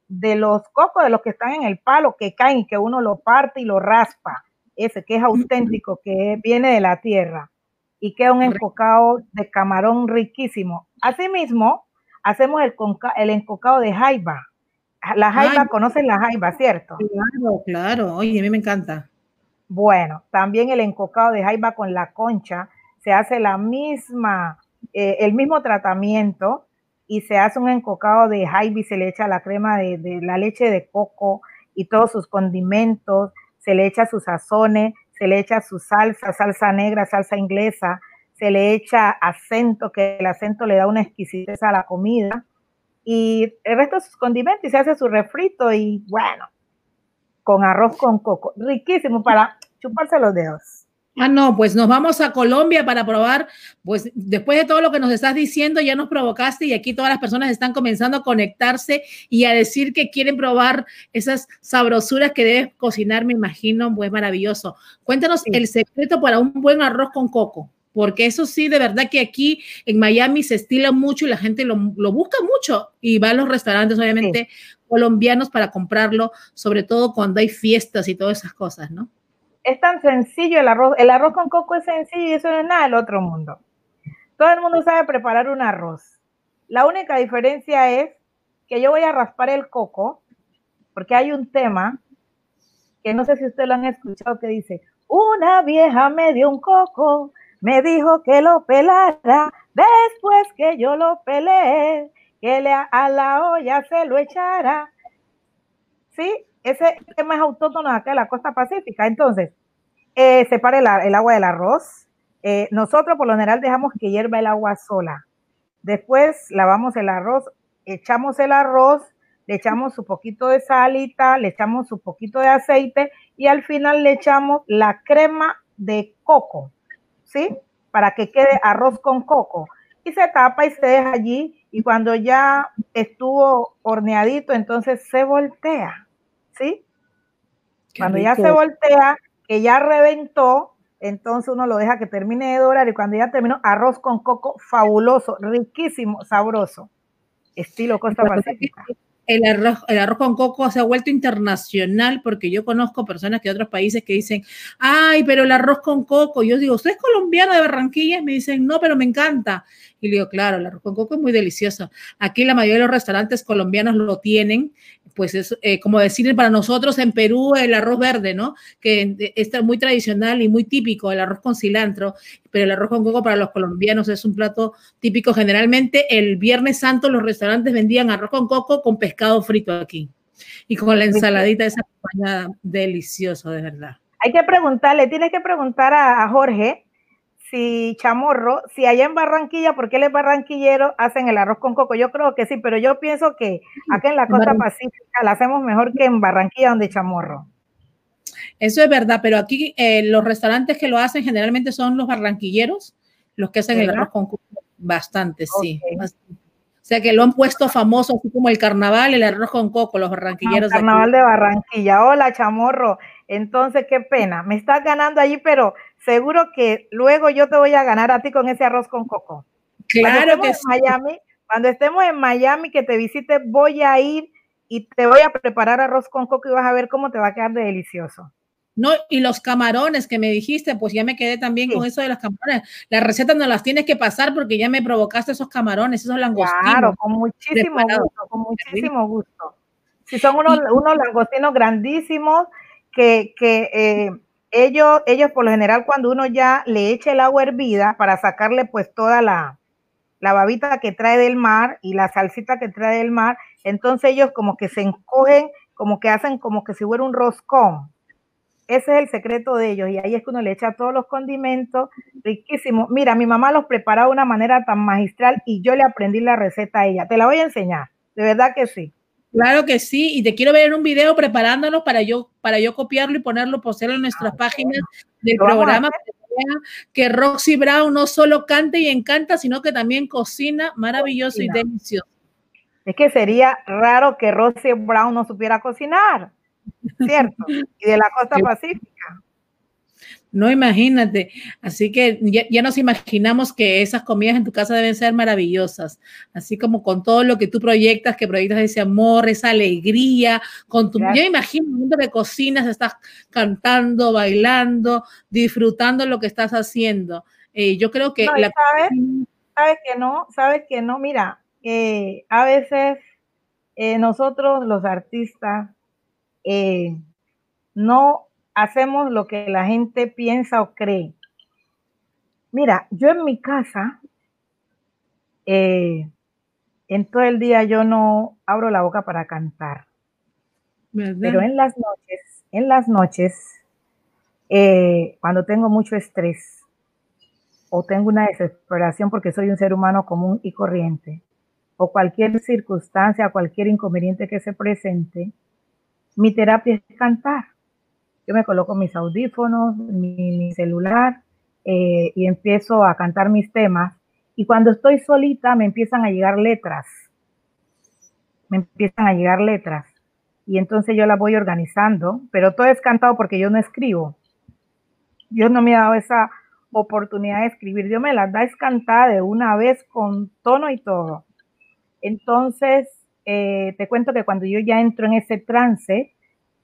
de los cocos, de los que están en el palo, que caen y que uno lo parte y lo raspa, ese que es auténtico, que viene de la tierra y queda un encocado de camarón riquísimo. Asimismo, hacemos el, el encocado de jaiba. La jaiba, conocen la jaiba, ¿cierto? Claro, claro. Oye, a mí me encanta. Bueno, también el encocado de jaiba con la concha se hace la misma, eh, el mismo tratamiento y se hace un encocado de jaiba y se le echa la crema de, de la leche de coco y todos sus condimentos, se le echa sus sazones, se le echa su salsa, salsa negra, salsa inglesa, se le echa acento, que el acento le da una exquisitez a la comida, y el resto de sus condimentos, y se hace su refrito, y bueno, con arroz con coco, riquísimo para chuparse los dedos. Ah, no, pues nos vamos a Colombia para probar, pues después de todo lo que nos estás diciendo, ya nos provocaste y aquí todas las personas están comenzando a conectarse y a decir que quieren probar esas sabrosuras que debes cocinar, me imagino, pues maravilloso. Cuéntanos el secreto para un buen arroz con coco, porque eso sí, de verdad que aquí en Miami se estila mucho y la gente lo, busca mucho y va a los restaurantes, obviamente, colombianos para comprarlo, sobre todo cuando hay fiestas y todas esas cosas, ¿no? Es tan sencillo el arroz. El arroz con coco es sencillo y eso no es nada del otro mundo. Todo el mundo sabe preparar un arroz. La única diferencia es que yo voy a raspar el coco, porque hay un tema que no sé si ustedes lo han escuchado que dice, una vieja me dio un coco, me dijo que lo pelara, después que yo lo pelé, que le a la olla se lo echara. ¿Sí? Ese tema es autóctono acá de la costa pacífica. Entonces, eh, separe el, agua del arroz. Eh, nosotros por lo general dejamos que hierva el agua sola. Después lavamos el arroz, echamos el arroz, le echamos su poquito de salita, le echamos su poquito de aceite y al final le echamos la crema de coco, ¿sí? Para que quede arroz con coco. Y se tapa y se deja allí y cuando ya estuvo horneadito, entonces se voltea. ¿Sí? cuando ya se voltea, que ya reventó, entonces uno lo deja que termine de dorar y cuando ya terminó, arroz con coco fabuloso, riquísimo, sabroso, estilo Costa Pacífica el arroz, el arroz con coco se ha vuelto internacional porque yo conozco personas de otros países que dicen, ay, pero el arroz con coco. Yo digo, ¿usted es colombiano de Barranquilla? Me dicen, no, pero me encanta. Y le digo, claro, el arroz con coco es muy delicioso. Aquí la mayoría de los restaurantes colombianos lo tienen. Pues es eh, como decir para nosotros en Perú el arroz verde, ¿no? Que es muy tradicional y muy típico, el arroz con cilantro pero el arroz con coco para los colombianos es un plato típico. Generalmente el Viernes Santo los restaurantes vendían arroz con coco con pescado frito aquí y con la ensaladita esa acompañada, delicioso, de verdad. Hay que preguntarle, tienes que preguntar a, Jorge si Chamorro, si allá en Barranquilla, porque él es barranquillero, hacen el arroz con coco. Yo creo que sí, pero yo pienso que acá en la costa pacífica la hacemos mejor que en Barranquilla, donde Chamorro. Eso es verdad, pero aquí eh, los restaurantes que lo hacen generalmente son los barranquilleros, los que hacen el arroz con coco. Bastante, sí. O sea que lo han puesto famoso, así como el carnaval, el arroz con coco, los barranquilleros. El carnaval de, Barranquilla. Hola, chamorro. Entonces, qué pena. Me estás ganando allí, pero seguro que luego yo te voy a ganar a ti con ese arroz con coco. Claro que sí. Miami, cuando estemos en Miami, que te visite, voy a ir y te voy a preparar arroz con coco y vas a ver cómo te va a quedar de delicioso. No, y los camarones que me dijiste, pues ya me quedé también con eso de los camarones. Las recetas no las tienes que pasar porque ya me provocaste esos camarones, esos langostinos. Claro, con muchísimo gusto, con muchísimo gusto. Si son unos, unos langostinos grandísimos que, que eh, ellos, ellos por lo general cuando uno ya le echa el agua hervida para sacarle pues toda la, la babita que trae del mar y la salsita que trae del mar, entonces ellos como que se encogen, como que hacen como que si fuera un roscón ese es el secreto de ellos y ahí es que uno le echa todos los condimentos, riquísimo. Mira, mi mamá los preparaba de una manera tan magistral y yo le aprendí la receta a ella. Te la voy a enseñar, de verdad que sí. Claro que sí, y te quiero ver en un video preparándonos para yo, para yo copiarlo y ponerlo, postearlo en nuestras ah, páginas del programa. Que Roxy Brown no solo canta y encanta, sino que también cocina maravilloso y delicioso. Es que sería raro que Roxy Brown no supiera cocinar. ¿cierto? Y de la costa pacífica. No, imagínate. Así que ya, nos imaginamos que esas comidas en tu casa deben ser maravillosas. Así como con todo lo que tú proyectas, que proyectas ese amor, esa alegría, con tu. Yo imagino un mundo de cocinas, estás cantando, bailando, disfrutando lo que estás haciendo. Eh, yo creo que. ¿sabes? ¿sabes? que no? ¿Sabes que no? Mira, eh, a veces eh, nosotros los artistas no hacemos lo que la gente piensa o cree. Mira, yo en mi casa, eh, en todo el día yo no abro la boca para cantar. Pero en las noches, en las noches, eh, cuando tengo mucho estrés o tengo una desesperación porque soy un ser humano común y corriente, o cualquier circunstancia, cualquier inconveniente que se presente, mi terapia es cantar. Yo me coloco mis audífonos, mi, celular eh, y empiezo a cantar mis temas. Y cuando estoy solita me empiezan a llegar letras. Me empiezan a llegar letras. Y entonces yo las voy organizando, pero todo es cantado porque yo no escribo. Dios no me ha dado esa oportunidad de escribir. Dios me las da escantada de una vez con tono y todo. Entonces, eh, te cuento que cuando yo ya entro en ese trance,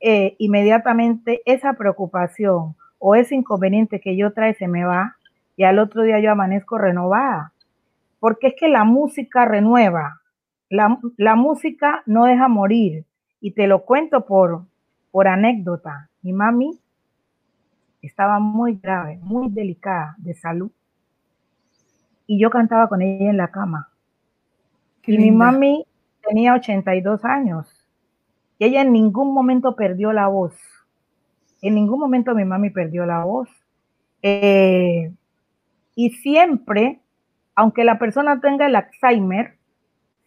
eh, inmediatamente esa preocupación o ese inconveniente que yo trae se me va y al otro día yo amanezco renovada. Porque es que la música renueva, la, la música no deja morir. Y te lo cuento por, por anécdota. Mi mami estaba muy grave, muy delicada de salud. Y yo cantaba con ella en la cama. y mi mami tenía 82 años y ella en ningún momento perdió la voz. En ningún momento mi mami perdió la voz. Eh, y siempre, aunque la persona tenga el Alzheimer,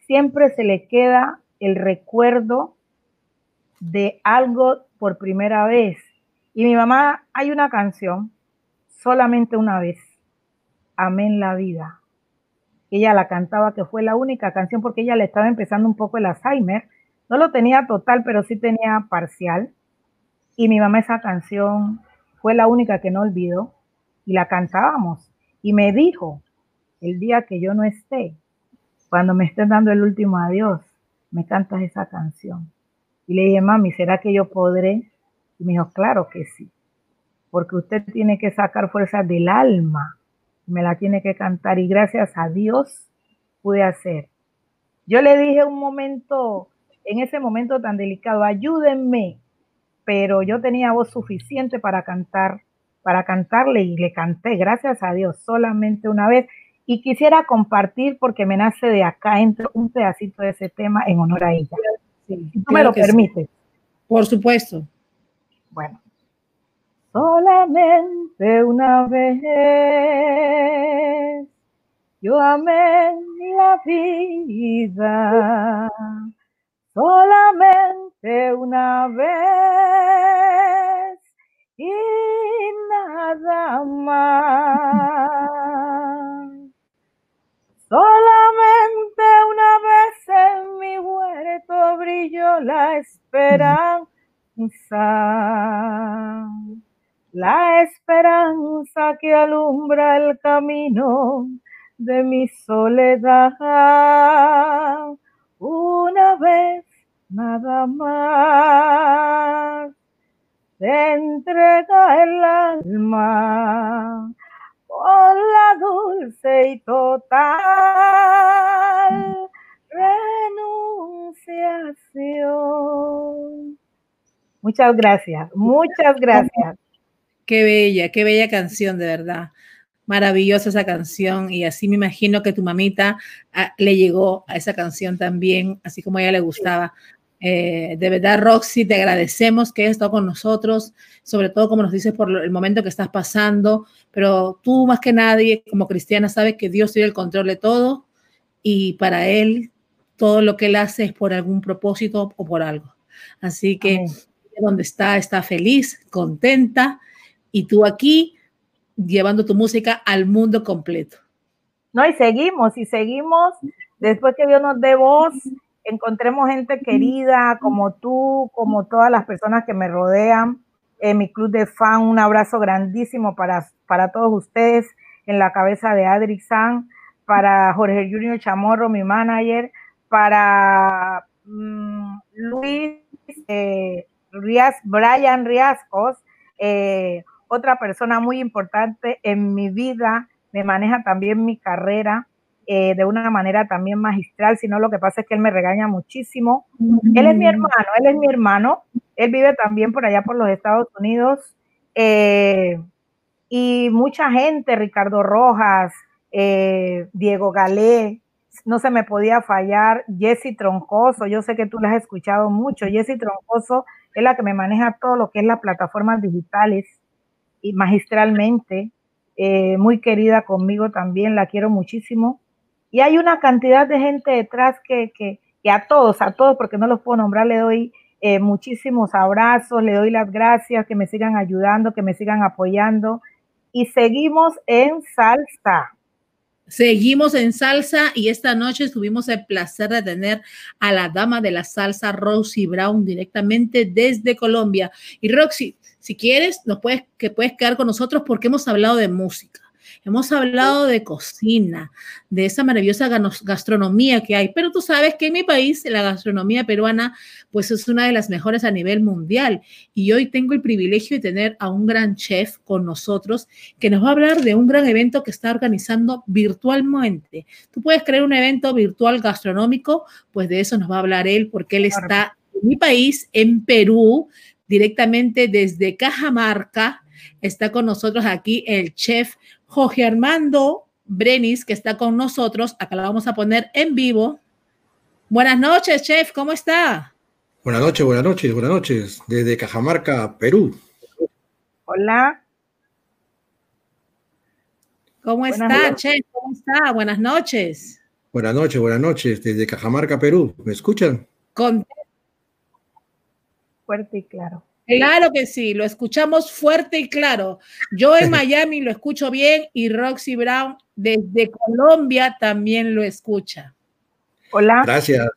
siempre se le queda el recuerdo de algo por primera vez. Y mi mamá, hay una canción, solamente una vez, Amén la vida ella la cantaba, que fue la única canción porque ella le estaba empezando un poco el Alzheimer. No lo tenía total, pero sí tenía parcial. Y mi mamá esa canción fue la única que no olvidó y la cantábamos. Y me dijo, el día que yo no esté, cuando me estén dando el último adiós, me cantas esa canción. Y le dije, mami, ¿será que yo podré? Y me dijo, claro que sí, porque usted tiene que sacar fuerzas del alma me la tiene que cantar y gracias a Dios pude hacer. Yo le dije un momento, en ese momento tan delicado, ayúdenme, pero yo tenía voz suficiente para cantar, para cantarle y le canté, gracias a Dios, solamente una vez. Y quisiera compartir, porque me nace de acá, entro un pedacito de ese tema en honor a ella. si tú me lo permites. Por supuesto. Bueno solamente una vez. Yo amé la vida solamente una vez y nada más. Solamente una vez en mi huerto brilló la esperanza la esperanza que alumbra el camino de mi soledad. Una vez nada más. se entrega el alma por la dulce y total renunciación. Muchas gracias, muchas gracias. Qué bella, qué bella canción, de verdad. Maravillosa esa canción y así me imagino que tu mamita ah, le llegó a esa canción también, así como a ella le gustaba. Eh, de verdad, Roxy, te agradecemos que hayas estado con nosotros, sobre todo como nos dices por el momento que estás pasando, pero tú más que nadie, como cristiana, sabes que Dios tiene el control de todo y para Él todo lo que Él hace es por algún propósito o por algo. Así que donde está, está feliz, contenta y tú aquí llevando tu música al mundo completo. No, y seguimos, y seguimos, después que Dios nos dé voz, encontremos gente querida como tú, como todas las personas que me rodean. En mi club de fan, un abrazo grandísimo para, para todos ustedes en la cabeza de Adri San, para Jorge Junior Chamorro, mi manager, para mm, Luis eh, Brian Riascos, eh, otra persona muy importante en mi vida, me maneja también mi carrera, eh, de una manera también magistral, sino lo que pasa es que él me regaña muchísimo. Él es mi hermano, él es mi hermano, él vive también por allá por los Estados Unidos. Eh, y mucha gente, Ricardo Rojas, eh, Diego Galé, no se me podía fallar, Jesse Troncoso, yo sé que tú la has escuchado mucho, Jesse Troncoso es la que me maneja todo lo que es las plataformas digitales y magistralmente, muy querida conmigo también, la quiero muchísimo. Y hay una cantidad de gente detrás que, que, a todos, a todos, porque no los puedo nombrar, le doy eh, muchísimos abrazos, le doy las gracias, que me sigan ayudando, que me sigan apoyando. Y seguimos en salsa. Seguimos en salsa y esta noche tuvimos el placer de tener a la dama de la salsa, Roxy Brown, directamente desde Colombia. Y Roxy, si quieres, nos puedes, que puedes quedar con nosotros porque hemos hablado de música. Hemos hablado de cocina, de esa maravillosa gastronomía que hay, pero tú sabes que en mi país la gastronomía peruana pues es una de las mejores a nivel mundial y hoy tengo el privilegio de tener a un gran chef con nosotros que nos va a hablar de un gran evento que está organizando virtualmente. Tú puedes crear un evento virtual gastronómico, pues de eso nos va a hablar él porque él está en mi país, en Perú, directamente desde Cajamarca. Está con nosotros aquí el chef Jorge Armando Brenis, que está con nosotros. Acá la vamos a poner en vivo. Buenas noches, chef, ¿cómo está? Buenas noches, buenas noches, buenas noches. Desde Cajamarca, Perú. Hola. ¿Cómo está, chef? ¿Cómo está? Buenas noches. Buenas noches, buenas noches. Desde Cajamarca, Perú. ¿Me escuchan? Con... Fuerte y claro. Claro que sí, lo escuchamos fuerte y claro. Yo en Miami lo escucho bien y Roxy Brown desde Colombia también lo escucha. Hola. Gracias,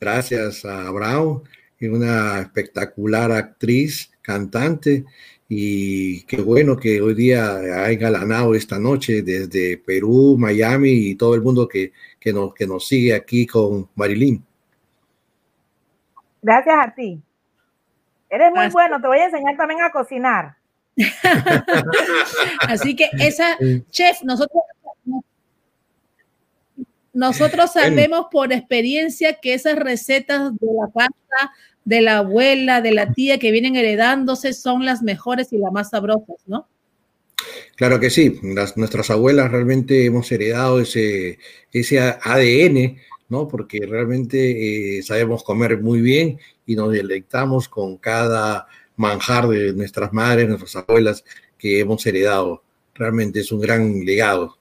gracias a Brown, una espectacular actriz, cantante, y qué bueno que hoy día ha engalanado esta noche desde Perú, Miami y todo el mundo que, que, nos, que nos sigue aquí con Marilyn. Gracias a ti. Eres muy bueno, te voy a enseñar también a cocinar. Así que esa, chef, nosotros, nosotros sabemos por experiencia que esas recetas de la pasta de la abuela, de la tía que vienen heredándose son las mejores y las más sabrosas, ¿no? Claro que sí, nuestras abuelas realmente hemos heredado ese, ese ADN ¿no? Porque realmente eh, sabemos comer muy bien y nos deleitamos con cada manjar de nuestras madres, nuestras abuelas que hemos heredado. Realmente es un gran legado.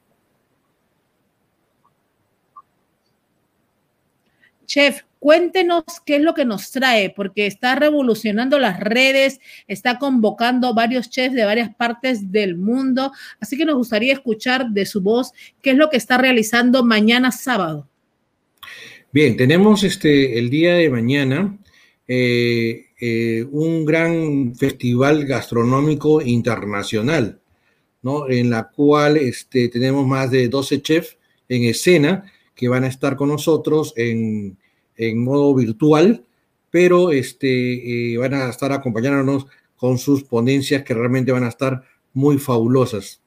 Chef, cuéntenos qué es lo que nos trae, porque está revolucionando las redes, está convocando varios chefs de varias partes del mundo, así que nos gustaría escuchar de su voz qué es lo que está realizando mañana sábado. Bien, tenemos este, el día de mañana eh, eh, un gran festival gastronómico internacional, ¿no? En la cual este, tenemos más de 12 chefs en escena que van a estar con nosotros en, modo virtual, pero este, eh, van a estar acompañándonos con sus ponencias que realmente van a estar muy fabulosas.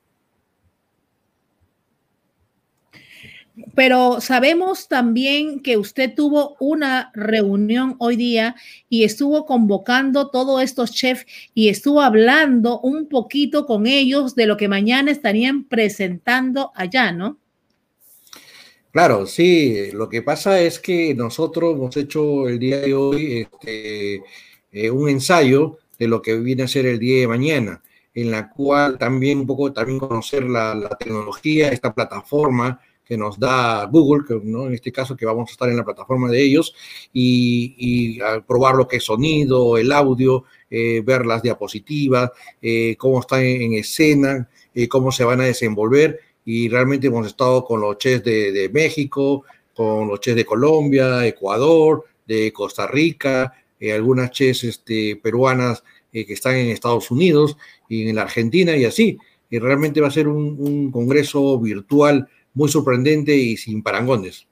Pero sabemos también que usted tuvo una reunión hoy día y estuvo convocando todos estos chefs y estuvo hablando un poquito con ellos de lo que mañana estarían presentando allá, ¿no? Claro, sí. Lo que pasa es que nosotros hemos hecho el día de hoy este, eh, un ensayo de lo que viene a ser el día de mañana, en la cual también un poco también conocer la, la tecnología, esta plataforma que nos da Google, que, ¿no? en este caso que vamos a estar en la plataforma de ellos, y, probar lo que es sonido, el audio, eh, ver las diapositivas, eh, cómo están en, escena, eh, cómo se van a desenvolver. Y realmente hemos estado con los chefs de, México, con los chefs de Colombia, Ecuador, de Costa Rica, eh, algunas chefs este, peruanas que están en Estados Unidos y en la Argentina y así. Y realmente va a ser un congreso virtual muy sorprendente y sin parangones.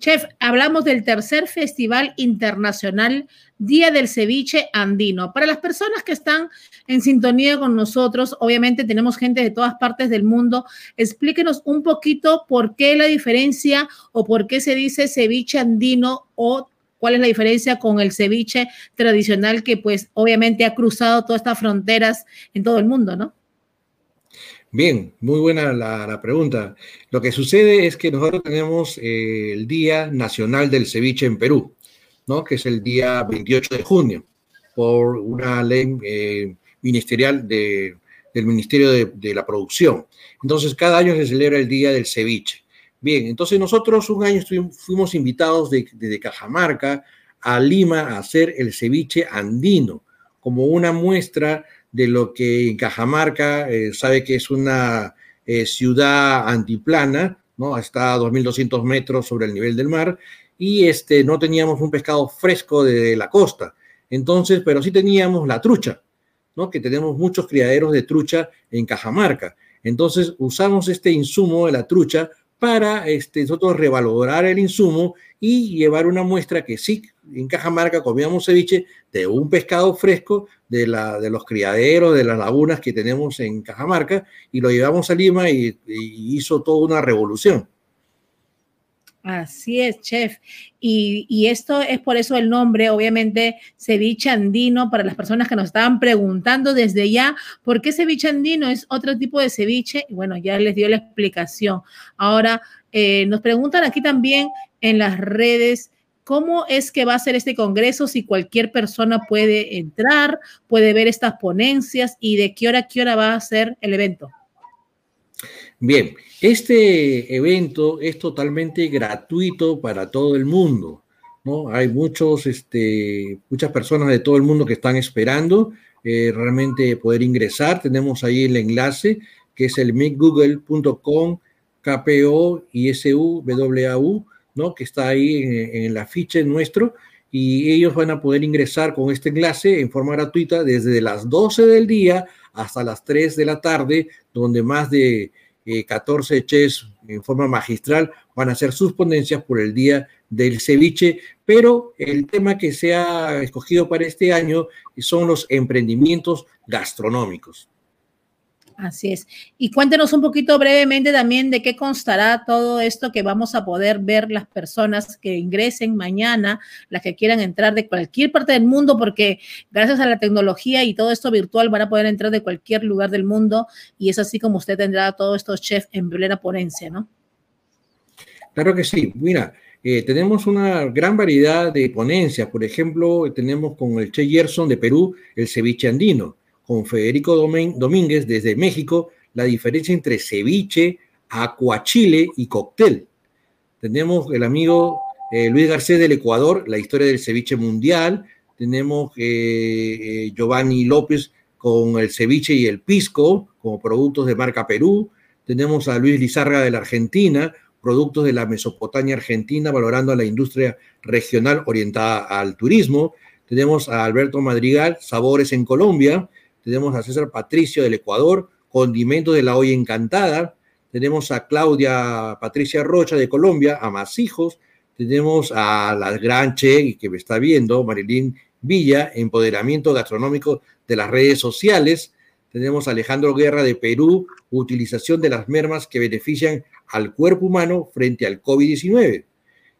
Chef, hablamos del tercer Festival Internacional Día del Ceviche Andino. Para las personas que están en sintonía con nosotros, obviamente tenemos gente de todas partes del mundo. Explíquenos un poquito por qué la diferencia o por qué se dice ceviche andino o cuál es la diferencia con el ceviche tradicional que pues obviamente ha cruzado todas estas fronteras en todo el mundo, ¿no? Bien, muy buena la, pregunta. Lo que sucede es que nosotros tenemos eh, el Día Nacional del Ceviche en Perú, ¿no? que es el día 28 de junio, por una ley eh, ministerial de, del Ministerio de, de, la Producción. Entonces, cada año se celebra el Día del Ceviche. Bien, entonces nosotros un año fuimos invitados desde de Cajamarca a Lima a hacer el ceviche andino, como una muestra de lo que en Cajamarca eh, sabe que es una eh, ciudad antiplana, ¿no? Está a 2.200 metros sobre el nivel del mar y este, no teníamos un pescado fresco de la costa. Entonces, pero sí teníamos la trucha, ¿no? Que tenemos muchos criaderos de trucha en Cajamarca. Entonces, usamos este insumo de la trucha para este, nosotros revalorar el insumo y llevar una muestra que sí, en Cajamarca comíamos ceviche de un pescado fresco de, la, de los criaderos, de las lagunas que tenemos en Cajamarca, y lo llevamos a Lima y, y hizo toda una revolución. Así es, chef. Y, esto es por eso el nombre, obviamente, ceviche andino, para las personas que nos estaban preguntando desde ya, ¿por qué ceviche andino es otro tipo de ceviche? Bueno, ya les dio la explicación. Ahora, eh, nos preguntan aquí también en las redes, ¿cómo es que va a ser este congreso? Si cualquier persona puede entrar, puede ver estas ponencias y de qué hora a qué hora va a ser el evento. Bien, este evento es totalmente gratuito para todo el mundo, ¿no? Hay muchos, este, muchas personas de todo el mundo que están esperando eh, realmente poder ingresar. Tenemos ahí el enlace que es el meetgoogle.com KPO y SUWAU, ¿no? Que está ahí en, en la ficha nuestro y ellos van a poder ingresar con este enlace en forma gratuita desde las 12 del día hasta las 3 de la tarde, donde más de eh, 14 chefs en forma magistral van a hacer sus ponencias por el día del ceviche, pero el tema que se ha escogido para este año son los emprendimientos gastronómicos. Así es. Y cuéntenos un poquito brevemente también de qué constará todo esto que vamos a poder ver las personas que ingresen mañana, las que quieran entrar de cualquier parte del mundo, porque gracias a la tecnología y todo esto virtual van a poder entrar de cualquier lugar del mundo y es así como usted tendrá todos estos chefs en plena ponencia, ¿no? Claro que sí. Mira, eh, tenemos una gran variedad de ponencias. Por ejemplo, tenemos con el Che Gerson de Perú el ceviche andino con Federico Domínguez desde México la diferencia entre ceviche, acuachile y cóctel. Tenemos el amigo eh, Luis Garcés del Ecuador, la historia del ceviche mundial. Tenemos eh, eh, Giovanni López con el ceviche y el pisco como productos de marca Perú. Tenemos a Luis Lizarga de la Argentina, productos de la Mesopotamia argentina, valorando a la industria regional orientada al turismo. Tenemos a Alberto Madrigal, Sabores en Colombia tenemos a César Patricio del Ecuador, Condimentos de la Olla Encantada, tenemos a Claudia Patricia Rocha de Colombia, Amasijos, tenemos a la gran Che que me está viendo, Marilyn Villa, empoderamiento gastronómico de las redes sociales. Tenemos a Alejandro Guerra de Perú, utilización de las mermas que benefician al cuerpo humano frente al COVID-19.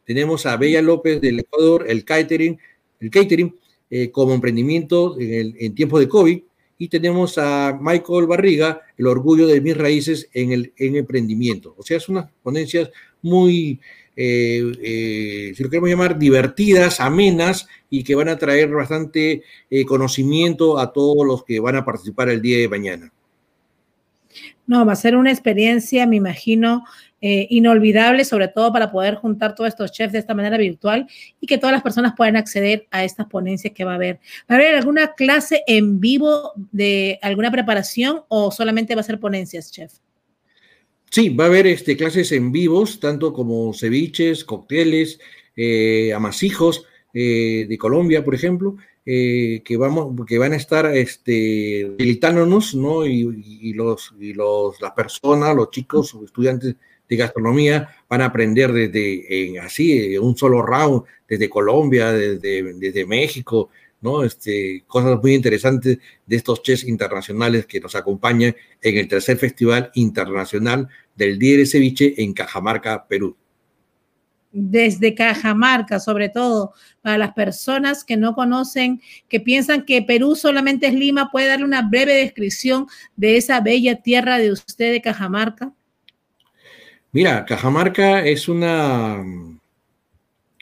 Tenemos a Bella López del Ecuador, el catering, el catering eh, como emprendimiento en, en tiempos de COVID. Y tenemos a Michael Barriga, el orgullo de mis raíces en el en emprendimiento. O sea, es unas ponencias muy, eh, eh, si lo queremos llamar, divertidas, amenas y que van a traer bastante eh, conocimiento a todos los que van a participar el día de mañana. No, va a ser una experiencia, me imagino, eh, inolvidable, sobre todo para poder juntar todos estos chefs de esta manera virtual y que todas las personas puedan acceder a estas ponencias que va a haber. ¿Va a haber alguna clase en vivo de alguna preparación o solamente va a ser ponencias, chef? Sí, va a haber este, clases en vivos, tanto como ceviches, cócteles, eh, amasijos eh, de Colombia, por ejemplo, eh, que, vamos, que van a estar este, militándonos, ¿no? Y, y, los, y los, las personas, los chicos, estudiantes de gastronomía van a aprender desde así, un solo round, desde Colombia, desde, desde México, ¿no? Este, cosas muy interesantes de estos chefs internacionales que nos acompañan en el tercer Festival Internacional del Día Ceviche en Cajamarca, Perú desde Cajamarca, sobre todo para las personas que no conocen, que piensan que Perú solamente es Lima, ¿puede darle una breve descripción de esa bella tierra de usted de Cajamarca? Mira, Cajamarca es una,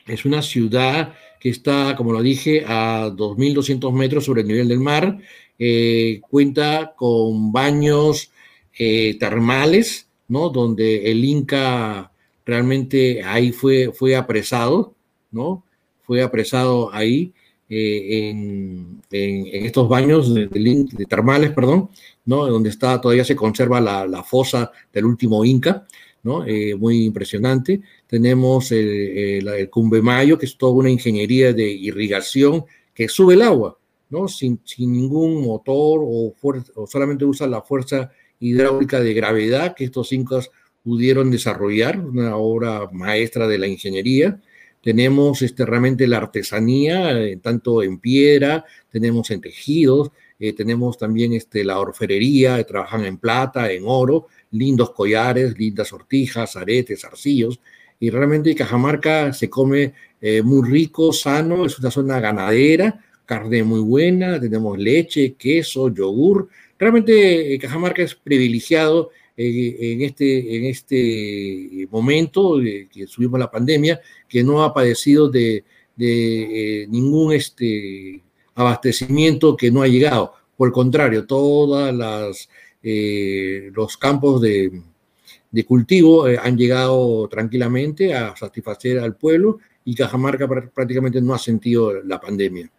es una ciudad que está, como lo dije, a 2.200 metros sobre el nivel del mar, eh, cuenta con baños eh, termales, ¿no? Donde el Inca realmente ahí fue, fue apresado, ¿no? Fue apresado ahí eh, en, en, estos baños de, de, de, termales, perdón, ¿no? Donde está, todavía se conserva la, la fosa del último Inca, ¿no? Eh, muy impresionante. Tenemos el, el, el Cumbemayo, que es toda una ingeniería de irrigación que sube el agua, ¿no? Sin, sin ningún motor o, solamente usa la fuerza hidráulica de gravedad que estos incas pudieron desarrollar, una obra maestra de la ingeniería. Tenemos este, realmente la artesanía, eh, tanto en piedra, tenemos en tejidos, eh, tenemos también este, la orfebrería, trabajan en plata, en oro, lindos collares, lindas sortijas, aretes, arcillos. Y realmente Cajamarca se come eh, muy rico, sano, es una zona ganadera, carne muy buena, tenemos leche, queso, yogur. Realmente eh, Cajamarca es privilegiado en este, en este momento que subimos la pandemia, que no ha padecido de, de eh, ningún este, abastecimiento que no ha llegado. Por el contrario, todos eh, los campos de, cultivo eh, han llegado tranquilamente a satisfacer al pueblo y Cajamarca prácticamente no ha sentido la pandemia.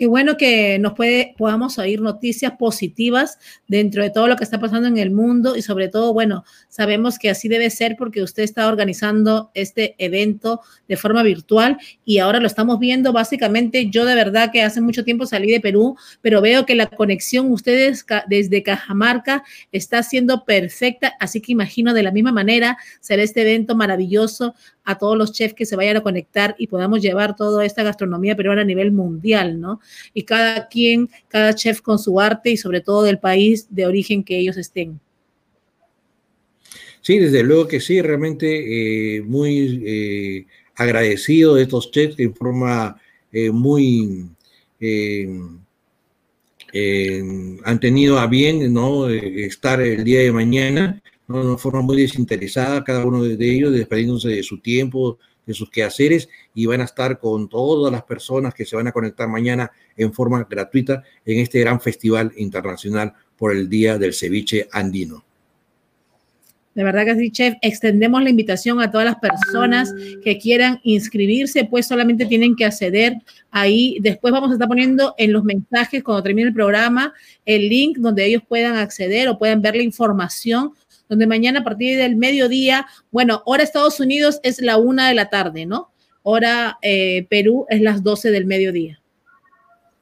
Qué bueno que nos puede, podamos oír noticias positivas dentro de todo lo que está pasando en el mundo y sobre todo, bueno, sabemos que así debe ser porque usted está organizando este evento de forma virtual y ahora lo estamos viendo. Básicamente, yo de verdad que hace mucho tiempo salí de Perú, pero veo que la conexión ustedes desde Cajamarca está siendo perfecta, así que imagino de la misma manera será este evento maravilloso a todos los chefs que se vayan a conectar y podamos llevar toda esta gastronomía peruana a nivel mundial, ¿no? Y cada quien, cada chef con su arte y sobre todo del país de origen que ellos estén. Sí, desde luego que sí, realmente eh, muy eh, agradecido de estos chefs en forma eh, muy... han tenido a bien ¿no? estar el día de mañana de una forma muy desinteresada, cada uno de ellos despediéndose de su tiempo, de sus quehaceres y van a estar con todas las personas que se van a conectar mañana en forma gratuita en este gran festival internacional por el Día del Ceviche Andino. De verdad que sí, chef. Extendemos la invitación a todas las personas que quieran inscribirse, pues solamente tienen que acceder ahí. Después vamos a estar poniendo en los mensajes cuando termine el programa el link donde ellos puedan acceder o puedan ver la información donde mañana a partir del mediodía, bueno, hora Estados Unidos es la una de la tarde, ¿no? Hora eh, Perú es las 12 del mediodía.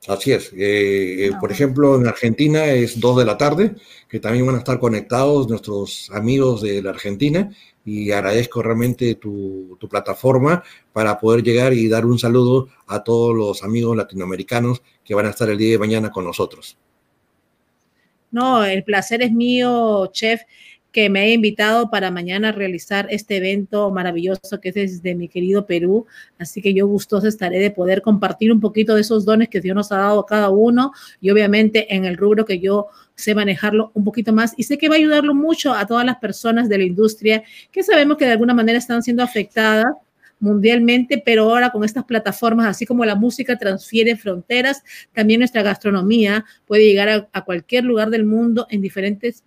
Así es. Eh, eh, por ejemplo, en Argentina es 2 de la tarde, que también van a estar conectados nuestros amigos de la Argentina y agradezco realmente tu, tu, plataforma para poder llegar y dar un saludo a todos los amigos latinoamericanos que van a estar el día de mañana con nosotros. No, el placer es mío, chef que me he invitado para mañana realizar este evento maravilloso que es desde mi querido Perú. Así que yo gustoso estaré de poder compartir un poquito de esos dones que Dios nos ha dado a cada uno y obviamente en el rubro que yo sé manejarlo un poquito más y sé que va a ayudarlo mucho a todas las personas de la industria que sabemos que de alguna manera están siendo afectadas mundialmente, pero ahora con estas plataformas, así como la música transfiere fronteras, también nuestra gastronomía puede llegar a, cualquier lugar del mundo en diferentes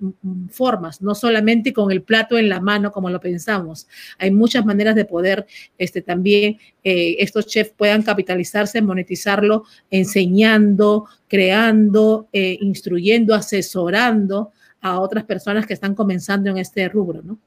formas, no solamente con el plato en la mano como lo pensamos. Hay muchas maneras de poder este, también eh, estos chefs puedan capitalizarse, monetizarlo, enseñando, creando, eh, instruyendo, asesorando a otras personas que están comenzando en este rubro, ¿no?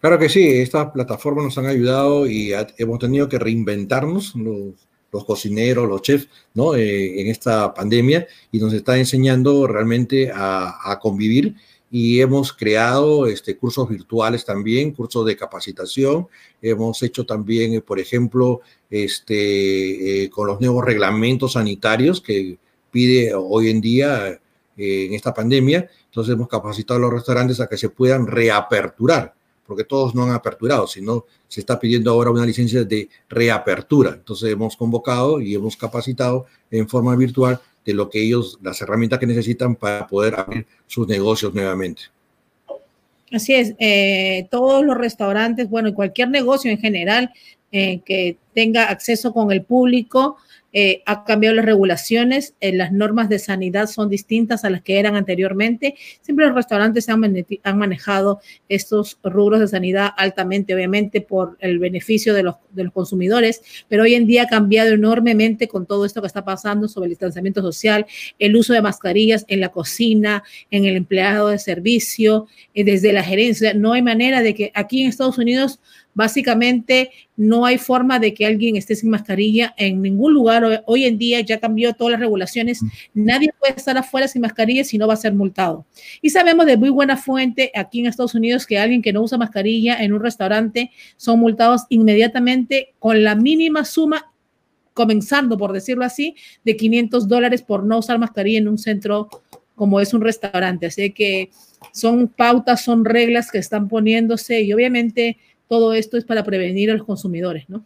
Claro que sí, estas plataformas nos han ayudado y hemos tenido que reinventarnos, los, cocineros, los chefs, ¿no? Eh, en esta pandemia y nos está enseñando realmente a, convivir y hemos creado este, cursos virtuales también, cursos de capacitación. Hemos hecho también, por ejemplo, este, eh, con los nuevos reglamentos sanitarios que pide hoy en día eh, en esta pandemia. Entonces hemos capacitado a los restaurantes a que se puedan reaperturar porque todos no han aperturado, sino se está pidiendo ahora una licencia de reapertura. Entonces hemos convocado y hemos capacitado en forma virtual de lo que ellos, las herramientas que necesitan para poder abrir sus negocios nuevamente. Así es, eh, todos los restaurantes, bueno, y cualquier negocio en general eh, que tenga acceso con el público, eh, ha cambiado las regulaciones, eh, las normas de sanidad son distintas a las que eran anteriormente. Siempre los restaurantes han, manejado estos rubros de sanidad altamente, obviamente, por el beneficio de los, de los consumidores, pero hoy en día ha cambiado enormemente con todo esto que está pasando sobre el distanciamiento social, el uso de mascarillas en la cocina, en el empleado de servicio, eh, desde la gerencia. No hay manera de que aquí en Estados Unidos Básicamente, no hay forma de que alguien esté sin mascarilla en ningún lugar. Hoy en día ya cambió todas las regulaciones. Nadie puede estar afuera sin mascarilla si no va a ser multado. Y sabemos de muy buena fuente aquí en Estados Unidos que alguien que no usa mascarilla en un restaurante son multados inmediatamente con la mínima suma comenzando, por decirlo así, de 500 dólares por no usar mascarilla en un centro como es un restaurante. Así que son pautas, son reglas que están poniéndose y obviamente todo esto es para prevenir a los consumidores, ¿no?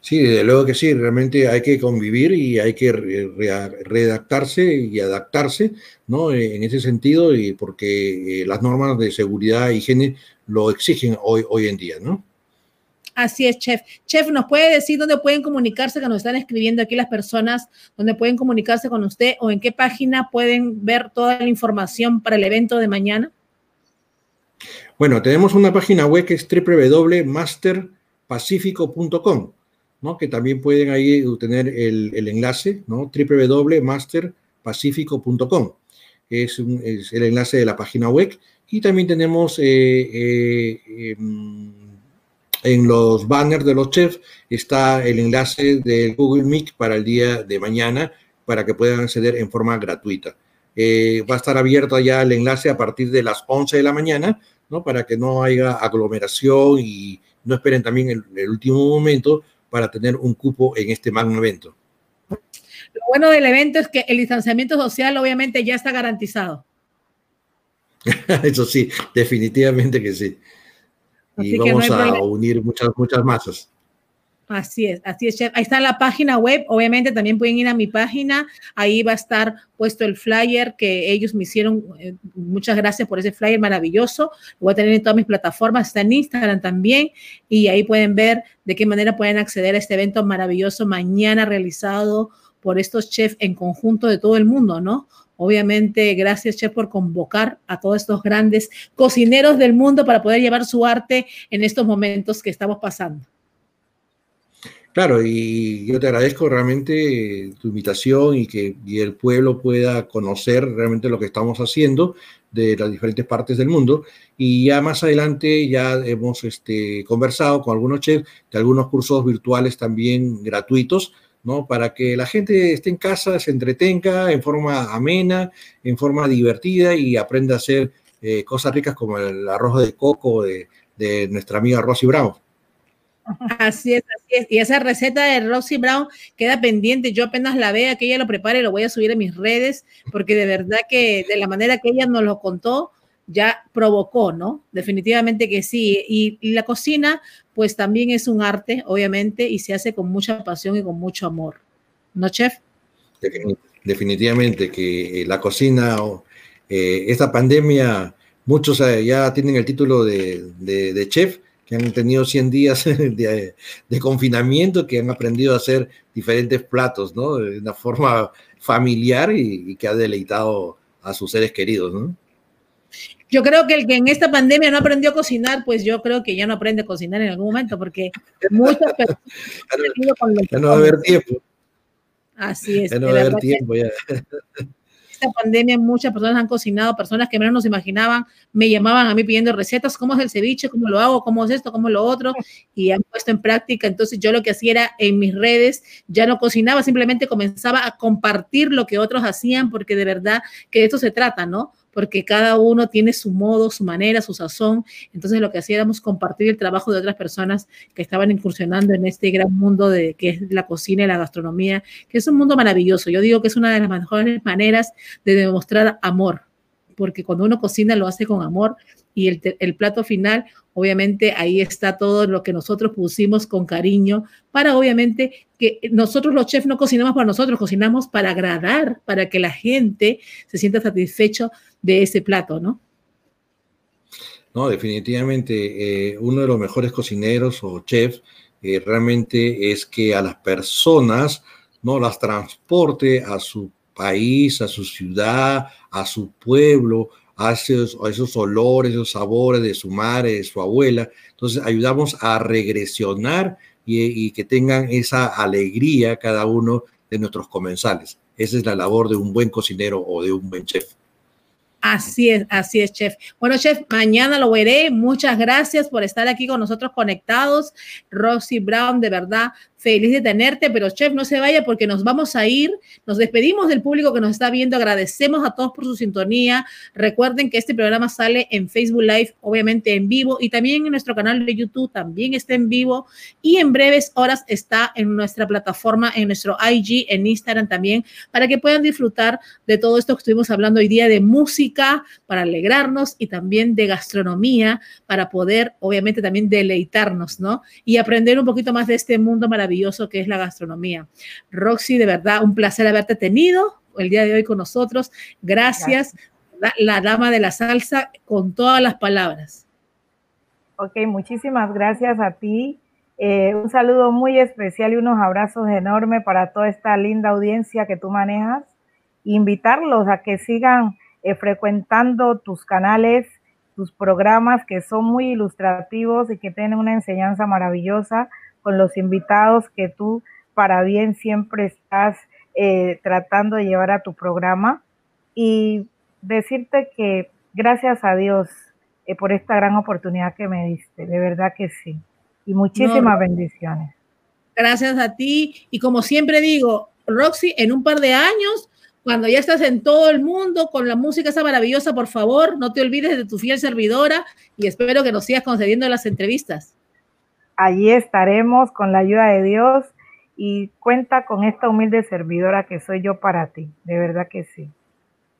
Sí, desde luego que sí, realmente hay que convivir y hay que redactarse y adaptarse, ¿no? En ese sentido, y porque eh, las normas de seguridad e higiene lo exigen hoy, hoy en día, ¿no? Así es, chef. Chef, ¿nos puede decir dónde pueden comunicarse, que nos están escribiendo aquí las personas, dónde pueden comunicarse con usted o en qué página pueden ver toda la información para el evento de mañana? Bueno, tenemos una página web que es www.masterpacifico.com, ¿no? que también pueden ahí tener el, enlace, ¿no? www.masterpacifico.com. Es, es, el enlace de la página web. Y también tenemos eh, eh, em, en los banners de los chefs está el enlace del Google Meet para el día de mañana para que puedan acceder en forma gratuita. Eh, va a estar abierto ya el enlace a partir de las 11 de la mañana para que no haya aglomeración y no esperen también el, el último momento para tener un cupo en este magno evento. Lo bueno del evento es que el distanciamiento social obviamente ya está garantizado. Eso sí, definitivamente que sí. y vamos a unir muchas, muchas masas. Así es, así es, chef. Ahí está la página web. Obviamente también pueden ir a mi página. Ahí va a estar puesto el flyer que ellos me hicieron. Eh, muchas gracias por ese flyer maravilloso. Lo voy a tener en todas mis plataformas. Está en Instagram también. Y ahí pueden ver de qué manera pueden acceder a este evento maravilloso mañana realizado por estos chefs en conjunto de todo el mundo, ¿no? Obviamente, gracias, Chef, por convocar a todos estos grandes cocineros del mundo para poder llevar su arte en estos momentos que estamos pasando. Claro, y yo te agradezco realmente tu invitación y que el pueblo pueda conocer realmente lo que estamos haciendo de las diferentes partes del mundo. Y ya más adelante ya hemos este, conversado con algunos chefs de algunos cursos virtuales también gratuitos, ¿no? Para que la gente esté en casa, se entretenga en forma amena, en forma divertida y aprenda a hacer eh, cosas ricas como el arroz de coco de, de nuestra amiga Rosy Brown. Así es, así es. Y esa receta de Rosy Brown queda pendiente. Yo apenas la vea, que ella lo prepare, lo voy a subir a mis redes, porque de verdad que de la manera que ella nos lo contó, ya provocó, ¿no? Definitivamente que sí. Y, la cocina, pues también es un arte, obviamente, y se hace con mucha pasión y con mucho amor. ¿No, chef? Definitivamente que eh, la cocina, eh, esta pandemia, muchos eh, ya tienen el título de chef, que han tenido 100 días de, de, confinamiento, que han aprendido a hacer diferentes platos, ¿no? De una forma familiar y, y, que ha deleitado a sus seres queridos, ¿no? Yo creo que el que en esta pandemia no aprendió a cocinar, pues yo creo que ya no aprende a cocinar en algún momento, porque muchas personas... ya no va a haber tiempo. Así es. Ya no va a haber tiempo ya esta pandemia muchas personas han cocinado, personas que menos nos imaginaban, me llamaban a mí pidiendo recetas, cómo es el ceviche, cómo lo hago, cómo es esto, cómo es lo otro, y han puesto en práctica. Entonces yo lo que hacía era en mis redes, ya no cocinaba, simplemente comenzaba a compartir lo que otros hacían, porque de verdad que de esto se trata, ¿no? Porque cada uno tiene su modo, su manera, su sazón. Entonces lo que hacíamos compartir el trabajo de otras personas que estaban incursionando en este gran mundo de que es la cocina y la gastronomía, que es un mundo maravilloso. Yo digo que es una de las mejores maneras de demostrar amor, porque cuando uno cocina lo hace con amor y el, el, plato final, obviamente ahí está todo lo que nosotros pusimos con cariño para obviamente que nosotros los chefs no cocinamos para nosotros, cocinamos para agradar, para que la gente se sienta satisfecho de ese plato, ¿no? No, definitivamente eh, uno de los mejores cocineros o chefs eh, realmente es que a las personas no las transporte a su país, a su ciudad, a su pueblo, a esos, a olores, esos sabores de su madre, de su abuela. Entonces ayudamos a regresionar y que tengan esa alegría cada uno de nuestros comensales. Esa es la labor de un buen cocinero o de un buen chef. Así es, así es, chef. Bueno, chef, mañana lo veré. Muchas gracias por estar aquí con nosotros conectados. Rosy Brown, de verdad, feliz de tenerte, pero chef, no se vaya porque nos vamos a ir. Nos despedimos del público que nos está viendo. Agradecemos a todos por su sintonía. Recuerden que este programa sale en Facebook Live, obviamente en vivo, y también en nuestro canal de YouTube también está en vivo. Y en breves horas está en nuestra plataforma, en nuestro IG, en Instagram también, para que puedan disfrutar de todo esto que estuvimos hablando hoy día de música, para alegrarnos y también de gastronomía, para poder, obviamente, también deleitarnos, ¿no? Y aprender un poquito más de este mundo maravilloso maravilloso que es la gastronomía. Roxy, de verdad, un placer haberte tenido el día de hoy con nosotros. Gracias, Gracias. La, la, dama de la salsa, con todas las palabras. Ok, muchísimas gracias a ti. Eh, un saludo muy especial y unos abrazos enormes para toda esta linda audiencia que tú manejas. Invitarlos a que sigan eh, frecuentando tus canales, tus programas que son muy ilustrativos y que tienen una enseñanza maravillosa con los invitados que tú para bien siempre estás eh, tratando de llevar a tu programa y decirte que gracias a Dios eh, por esta gran oportunidad que me diste, de verdad que sí. Y muchísimas no, bendiciones. Gracias a ti. Y como siempre digo, Roxy, en un par de años, cuando ya estás en todo el mundo con la música esa maravillosa, por favor, no te olvides de tu fiel servidora y espero que nos sigas concediendo las entrevistas allí estaremos con la ayuda de Dios y cuenta con esta humilde servidora que soy yo para ti, de verdad que sí.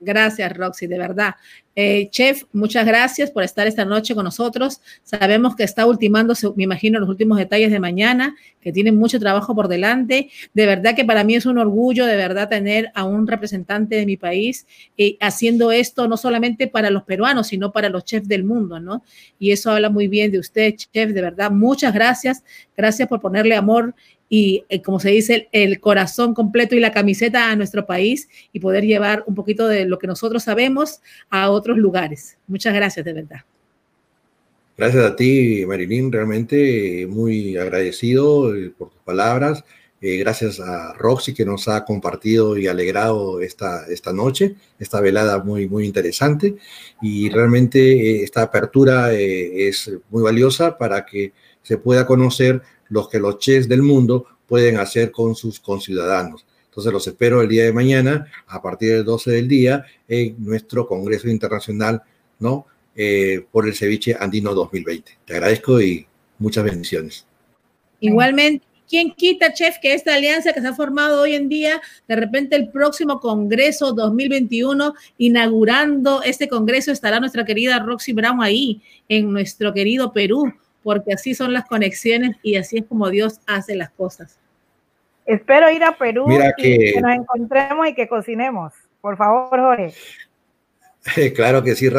Gracias, Roxy, de verdad. Eh, chef, muchas gracias por estar esta noche con nosotros. Sabemos que está ultimando, me imagino, los últimos detalles de mañana, que tiene mucho trabajo por delante. De verdad que para mí es un orgullo, de verdad, tener a un representante de mi país eh, haciendo esto, no solamente para los peruanos, sino para los chefs del mundo, ¿no? Y eso habla muy bien de usted, chef, de verdad. Muchas gracias. Gracias por ponerle amor y, eh, como se dice, el, el, corazón completo y la camiseta a nuestro país y poder llevar un poquito de lo que nosotros sabemos a otros lugares. Muchas gracias, de verdad. Gracias a ti, Marilyn, realmente muy agradecido eh, por tus palabras. Eh, gracias a Roxy que nos ha compartido y alegrado esta, esta noche, esta velada muy, muy interesante. Y realmente eh, esta apertura eh, es muy valiosa para que se pueda conocer los que los chefs del mundo pueden hacer con sus conciudadanos. Entonces los espero el día de mañana a partir del 12 del día en nuestro Congreso Internacional, ¿no? eh, por el ceviche andino 2020. Te agradezco y muchas bendiciones. Igualmente, ¿quién quita, chef, que esta alianza que se ha formado hoy en día, de repente el próximo Congreso 2021, inaugurando este Congreso, estará nuestra querida Roxy Brown ahí, en nuestro querido Perú, porque así son las conexiones y así es como Dios hace las cosas. Espero ir a Perú y que nos encontremos y que cocinemos. Por favor, Jorge. Claro que sí.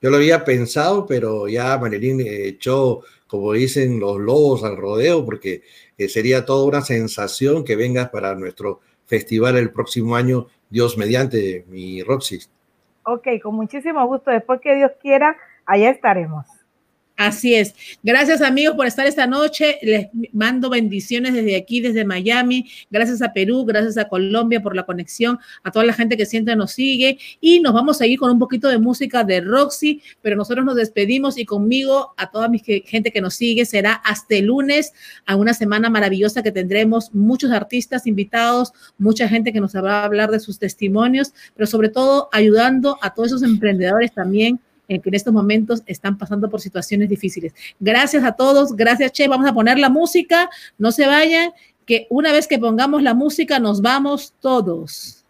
Yo lo había pensado, pero ya Marilyn echó, como dicen los lobos al rodeo, porque eh, sería toda una sensación que vengas para nuestro festival el próximo año, Dios mediante, mi Roxy. Ok, con muchísimo gusto. Después que Dios quiera, allá estaremos. Así es. Gracias amigos por estar esta noche. Les mando bendiciones desde aquí, desde Miami. Gracias a Perú, gracias a Colombia por la conexión, a toda la gente que siempre nos sigue. Y nos vamos a ir con un poquito de música de Roxy, pero nosotros nos despedimos y conmigo, a toda mi gente que nos sigue, será hasta el lunes, a una semana maravillosa que tendremos muchos artistas invitados, mucha gente que nos va a hablar de sus testimonios, pero sobre todo ayudando a todos esos emprendedores también que en estos momentos están pasando por situaciones difíciles. Gracias a todos, gracias Che, vamos a poner la música, no se vayan, que una vez que pongamos la música nos vamos todos.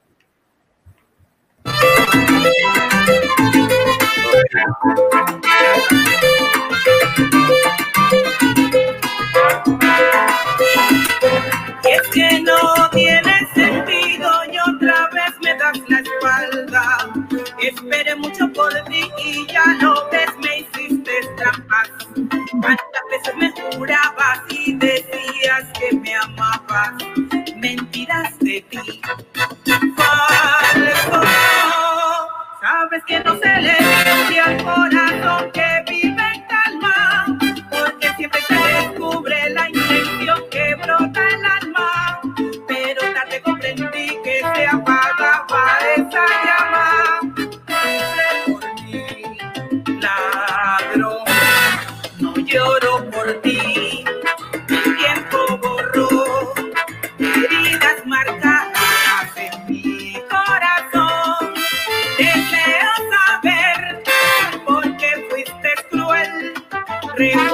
es que no Esperé mucho por ti y ya no ves, me hiciste trampas. Cuántas veces me jurabas y decías que me amabas. Mentiras de ti. Falso. Sabes que no se le dice al corazón que vive Recuerda